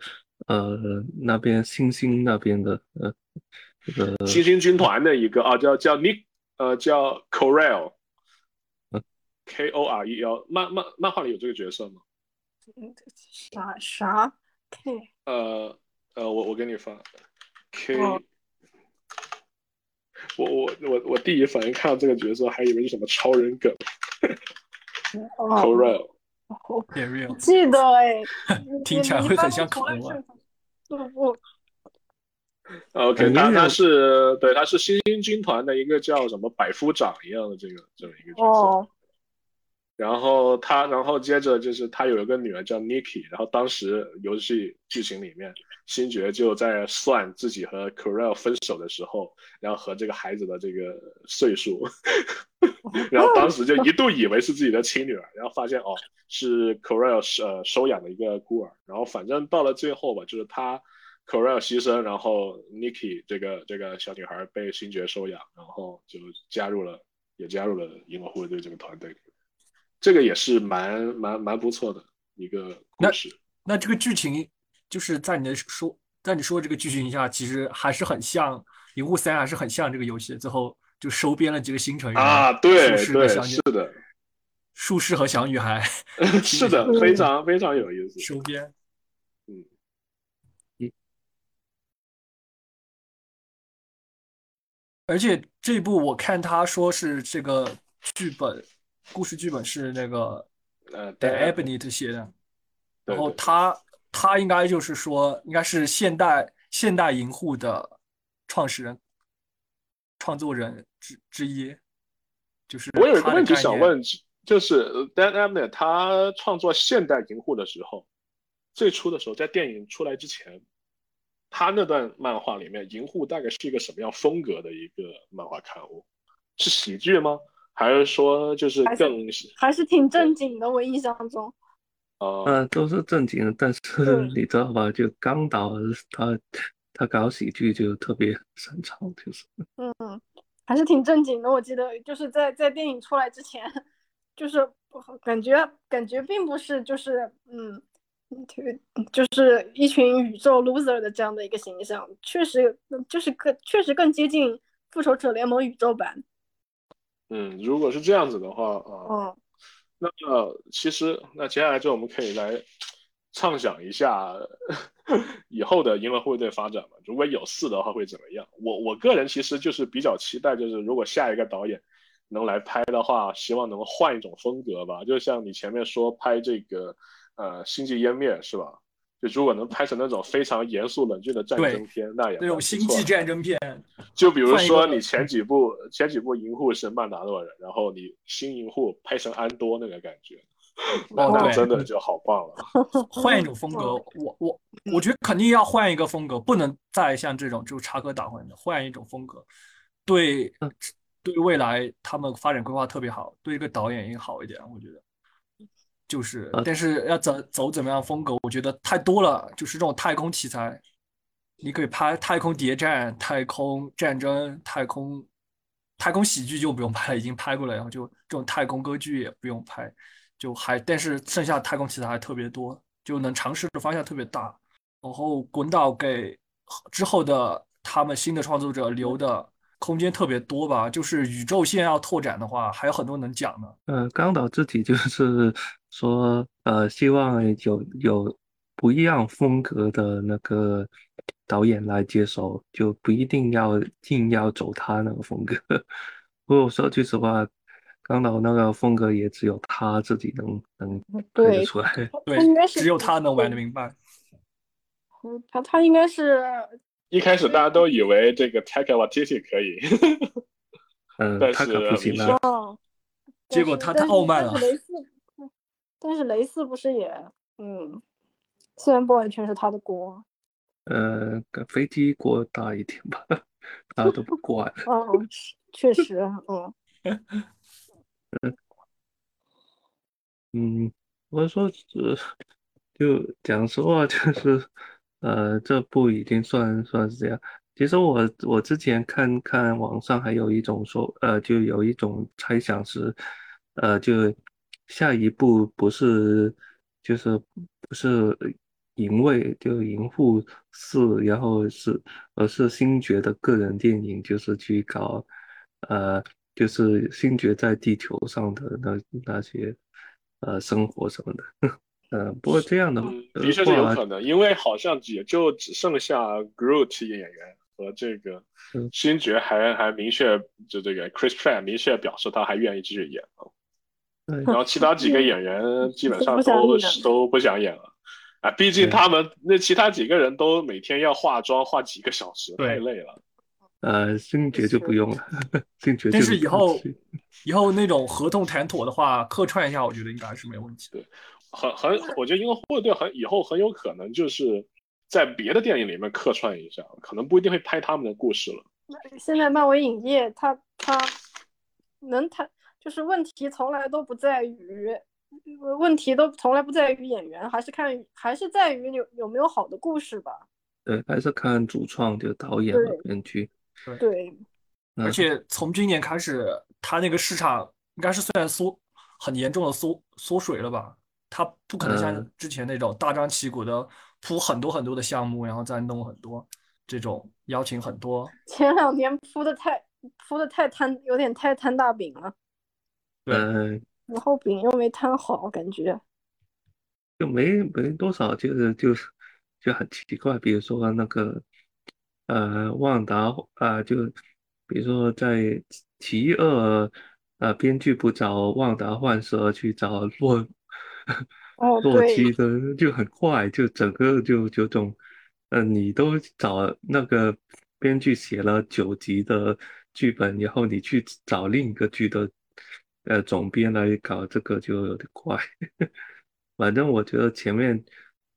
呃那边星星那边的呃这个星星军团的一个啊叫叫 Nick 呃叫 Corel。K O R E L 漫漫漫画里有这个角色吗？啥啥 K 呃呃，我我给你发 K，、哦。我我我我第一反应看到这个角色，还以为是什么超人梗。哦。Corel，我 real 记得哎，听起来会很像口啊。不不，OK，他他是对他是新星军团的一个叫什么百夫长一样的这个这么一个角色。哦，然后他，然后接着就是他有一个女儿叫 Niki，然后当时游戏剧情里面，星爵就在算自己和 Corel 分手的时候，然后和这个孩子的这个岁数，然后当时就一度以为是自己的亲女儿，然后发现哦是 Corel 呃收养的一个孤儿，然后反正到了最后吧，就是他 Corel 牺牲，然后 Niki 这个这个小女孩被星爵收养，然后就加入了也加入了银河护卫队这个团队。这个也是蛮蛮蛮不错的一个故事。那这个剧情就是在你的说，在你说的这个剧情下，其实还是很像《银护三》，还是很像这个游戏。最后就收编了几个新成员啊，对对，是的，术士和小女孩 是的，非常非常有意思。收编，嗯，而且这部我看他说是这个剧本，故事剧本是那个呃 Dan Abnett 写的，然后他他应该就是说应该是现代现代银护的创始人、创作人之之一，就是我有一个问题想问，就是呃 Dan Abnett 他创作现代银护的时候，最初的时候在电影出来之前，他那段漫画里面银护大概是一个什么样风格的一个漫画刊物？是喜剧吗？还是说就是还是更还是挺正经的，我印象中。呃呃，都是正经的，但是你知道吧？就刚导他他搞喜剧就特别擅长，就是嗯，还是挺正经的。我记得就是在在电影出来之前，就是感觉感觉并不是就是嗯，就是一群宇宙 loser 的这样的一个形象，确实就是更确实更接近复仇者联盟宇宙版。嗯，如果是这样子的话啊，嗯，那么其实那接下来就我们可以来畅想一下 以后的银河护卫队发展嘛。如果有四的话会怎么样？我我个人其实就是比较期待，就是如果下一个导演能来拍的话，希望能换一种风格吧。就像你前面说拍这个呃星际湮灭是吧？就如果能拍成那种非常严肃冷峻的战争片，那也那种星际战争片。就比如说你前几部前几部银护是曼达洛人，然后你新银护拍成安多那个感觉，那哦那真的就好棒了。换一种风格，我我我觉得肯定要换一个风格，不能再像这种就是插科打诨的，换一种风格，对对未来他们发展规划特别好，对一个导演也好一点，我觉得。就是，但是要走走怎么样风格，我觉得太多了。就是这种太空题材，你可以拍太空谍战、太空战争、太空太空喜剧就不用拍了，已经拍过了。然后就这种太空歌剧也不用拍，就还但是剩下太空题材还特别多，就能尝试的方向特别大。然后滚导给之后的他们新的创作者留的空间特别多吧，就是宇宙线要拓展的话，还有很多能讲的。呃，刚导自己就是说，呃，希望有有不一样风格的那个导演来接手，就不一定要硬要走他那个风格。不过说句实话，刚导那个风格也只有他自己能能拍得出来。对应该，是只有他能玩得明白。嗯他他应该是一开始大家都以为这个 Taika Waititi 可以，嗯，但他可不行啊。哦，结果他太傲慢了但是雷四不是也嗯，虽然不完全是他的锅，呃，跟飞机锅大一点吧，他都不管。嗯，确实，嗯，嗯，我说是，就讲实话，就是呃，这部已经算算是这样。其实我我之前看看网上还有一种说，呃，就有一种猜想是，呃，就下一步不是就是不是银卫就银护四，然后是而是星爵的个人电影，就是去搞呃，就是星爵在地球上的那那些呃生活什么的。呃，不过这样的的确是有可能，因为好像也就只剩下 Groot 演员和这个嗯星爵还还明确就这个 Chris Pratt 明确表示他还愿意继续演啊，对然后其他几个演员 基本上都演都不想演了。啊，毕竟他们那其他几个人都每天要化妆，化几个小时，太累了。呃，星爵就不用了，星爵但就是以后以后那种合同谈妥的话，客串一下，我觉得应该是没问题的。很很，我觉得因为霍队很以后很有可能就是在别的电影里面客串一下，可能不一定会拍他们的故事了。现在漫威影业他他能谈，就是问题从来都不在于，呃问题都从来不在于演员，还是看还是在于有有没有好的故事吧。对，还是看主创就导演和对编剧。对，嗯而且从今年开始，他那个市场应该是虽然缩很严重的缩缩水了吧？他不可能像嗯之前那种大张旗鼓的铺很多很多的项目，然后再弄很多这种邀请很多。前两年铺的太铺的太摊，有点太摊大饼了，对呃，然后饼又没摊好，感觉。就没没多少，就是就是就很奇怪。比如说那个呃，旺达啊、就比如说在奇二呃，编剧不找旺达幻视，而去找洛 哦，洛，基的，就很怪，就整个就就种，呃，你都找那个编剧写了九集的剧本，然后你去找另一个剧的呃总编来搞这个，就有点怪。反正我觉得前面，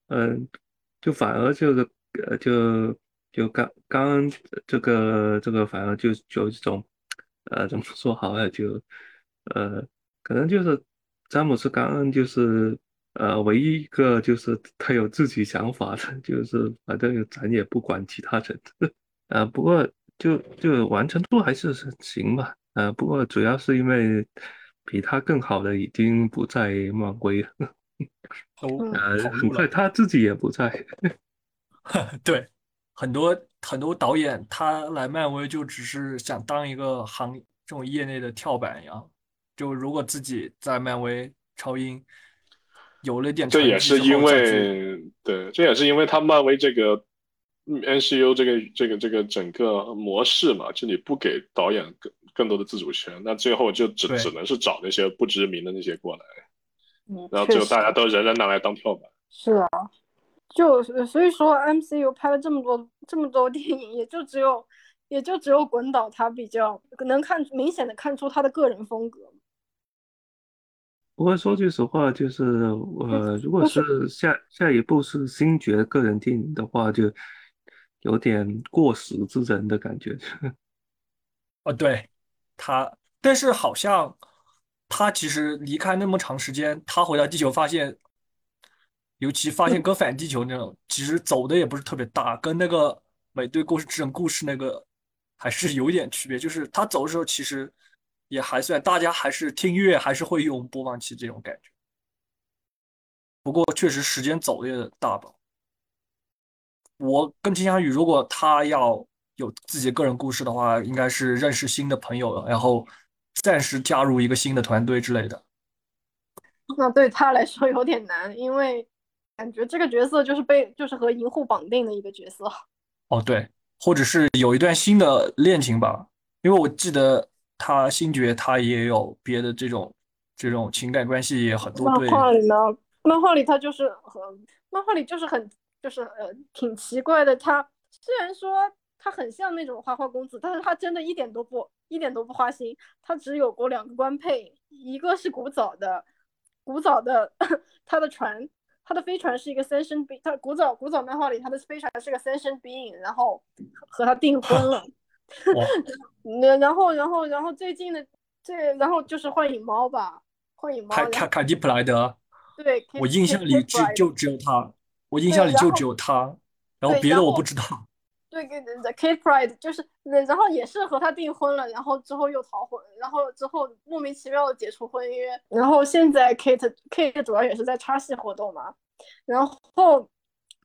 嗯、就反而就是呃，就就刚刚这个这个反而就就有一种，呃，怎么说好了，就呃，可能就是詹姆斯·刚恩就是呃唯一一个就是他有自己想法的，就是反正咱也不管其他人，呃，不过就就完成度还是行吧，呃，不过主要是因为比他更好的已经不在漫威了。都呃。很快他自己也不在。对，很多很多导演他来漫威就只是想当一个行这种业内的跳板一样。就如果自己在漫威超英有了点这也是因为对，这也是因为他漫威这个嗯 NCU 这个这个这个整个模式嘛，就你不给导演更更多的自主权，那最后就只只能是找那些不知名的那些过来，嗯，然后最后大家都人人拿来当跳板。是啊，就所以说 MCU 拍了这么多这么多电影，也就只有也就只有滚导他比较能看明显的看出他的个人风格。不过说句实话，就是呃，如果是下下一部是星爵个人电影的话，就有点过时之人的感觉。啊，对，他，但是好像他其实离开那么长时间，他回到地球发现，尤其发现 跟反地球那种，其实走的也不是特别大，跟那个美队故事这种故事那个还是有点区别。就是他走的时候，其实也还算，大家还是听音乐还是会用播放器这种感觉。不过确实时间走的也大吧。我更倾向于，如果他要有自己个人故事的话，应该是认识新的朋友，然后暂时加入一个新的团队之类的。那对他来说有点难，因为感觉这个角色就是被就是和银护绑定的一个角色。哦，对，或者是有一段新的恋情吧，因为我记得他星爵他也有别的这种这种情感关系也很多漫。画里呢，漫画里他就是很，漫画里就是很就是呃挺奇怪的。他虽然说他很像那种花花公子，但是他真的一点都不一点都不花心。他只有过两个官配，一个是古早的古早的 他的船，他的飞船是一个三生 being，他古早古早漫画里他的飞船是个三生 being，然后和他订婚了。那然后然后然后最近的这然后就是幻影猫吧，幻影猫。凯凯凯蒂普莱德，对，我印象里只就只有他，我印象里就只有他，然后别的我不知道。对，跟 The Kate Pride 就是，然后也是和他订婚了，然后之后又逃婚，然后之后莫名其妙的解除婚约，然后现在 Kate Kate 主要也是在插戏活动嘛，然后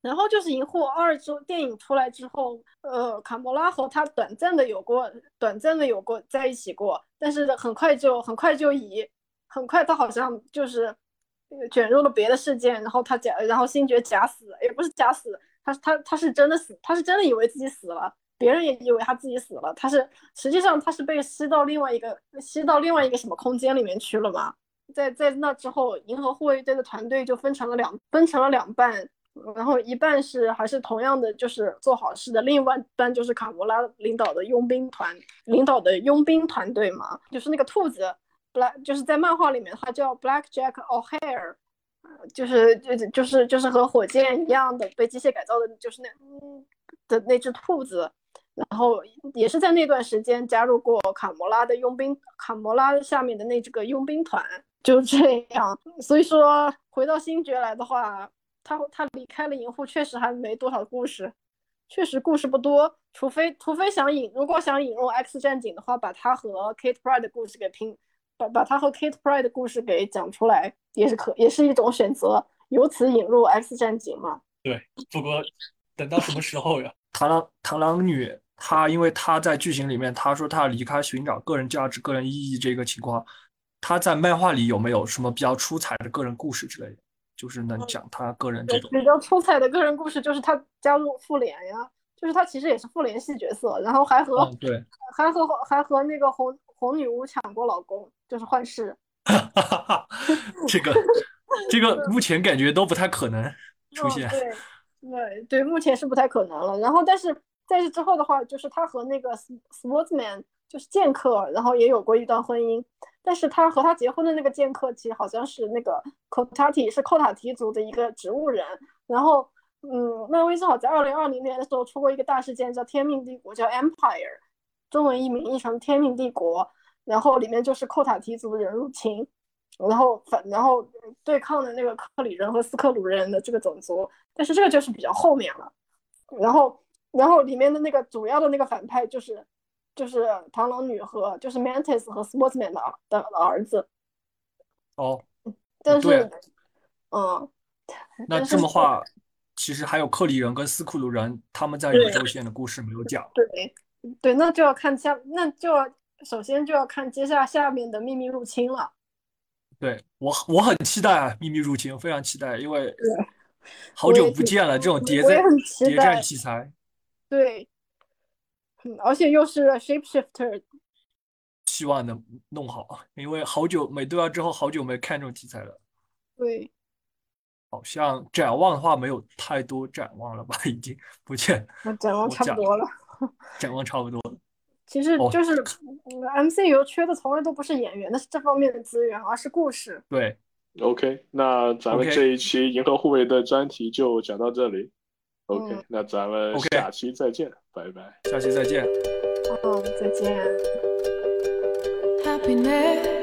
然后就是《银护二》之电影出来之后，呃，卡莫拉和他短暂的有过短暂的有过在一起过，但是很快就很快就以很快他好像就是呃卷入了别的事件，然后他假然后星爵假死，也不是假死。他他他是真的死，他是真的以为自己死了，别人也以为他自己死了。他是实际上他是被吸到另外一个吸到另外一个什么空间里面去了嘛？在在那之后，银河护卫队的团队就分成了两分成了两半，然后一半是还是同样的就是做好事的，另外一半就是卡魔拉领导的佣兵团领导的佣兵团队嘛，就是那个兔子就是在漫画里面的话叫 Black Jack O'Hare。就是就是就是就是和火箭一样的被机械改造的，就是那的那只兔子，然后也是在那段时间加入过卡魔拉的佣兵，卡魔拉下面的那这个佣兵团，就这样。所以说回到星爵来的话，他他离开了银护，确实还没多少故事，确实故事不多，除非除非想引，如果想引入 X 战警的话，把他和 Kate Pride 的故事给拼。把把他和 Kate Pride 的故事给讲出来，也是可也是一种选择，由此引入 X 战警嘛。对，不过等到什么时候呀？螳螂螳螂女，她因为她在剧情里面，她说她要离开寻找个人价值、个人意义这个情况，她在漫画里有没有什么比较出彩的个人故事之类的？就是能讲她个人这种。比较出彩的个人故事就是她加入复联呀，就是她其实也是复联系角色，然后还和、嗯、对，还和还和那个红红女巫抢过老公。就是幻视，这个这个 目前感觉都不太可能出现。哦、对对对，目前是不太可能了。然后，但是在这之后的话，就是他和那个 Sportsman 就是剑客，然后也有过一段婚姻。但是他和他结婚的那个剑客，其实好像是那个 Kotati 是寇塔提族的一个植物人。然后，嗯，漫威正好在二零二零年的时候出过一个大事件，叫《天命帝国》，叫 Empire，中文译名译成《天命帝国》。然后里面就是寇塔提族人入侵，然后反然后对抗的那个克里人和斯克鲁人的这个种族，但是这个就是比较后面了。然后然后里面的那个主要的那个反派就是就是螳螂女和就是 Mantis 和 Sportsman 的的儿子。哦，但是嗯，那这么话，其实还有克里人跟斯库鲁人他们在宇宙线的故事没有讲。对对，那就要看下，那就要。首先就要看接下下面的秘密入侵了。对我我很期待啊，秘密入侵非常期待，因为好久不见了这种谍战谍战题材。对，嗯，而且又是 shapeshifter，希望能弄好，因为好久美队二之后好久没看这种题材了。对，好像展望的话没有太多展望了吧，已经不见。展望差不多了。展望差不多了。其实就是、哦、MCU 缺的从来都不是演员那是这方面的资源，而是故事。对，OK，那咱们这一期银河护卫的专题就讲到这里。OK，、嗯、那咱们下期再见 okay. 拜拜。下期再见。嗯，再见。Happiness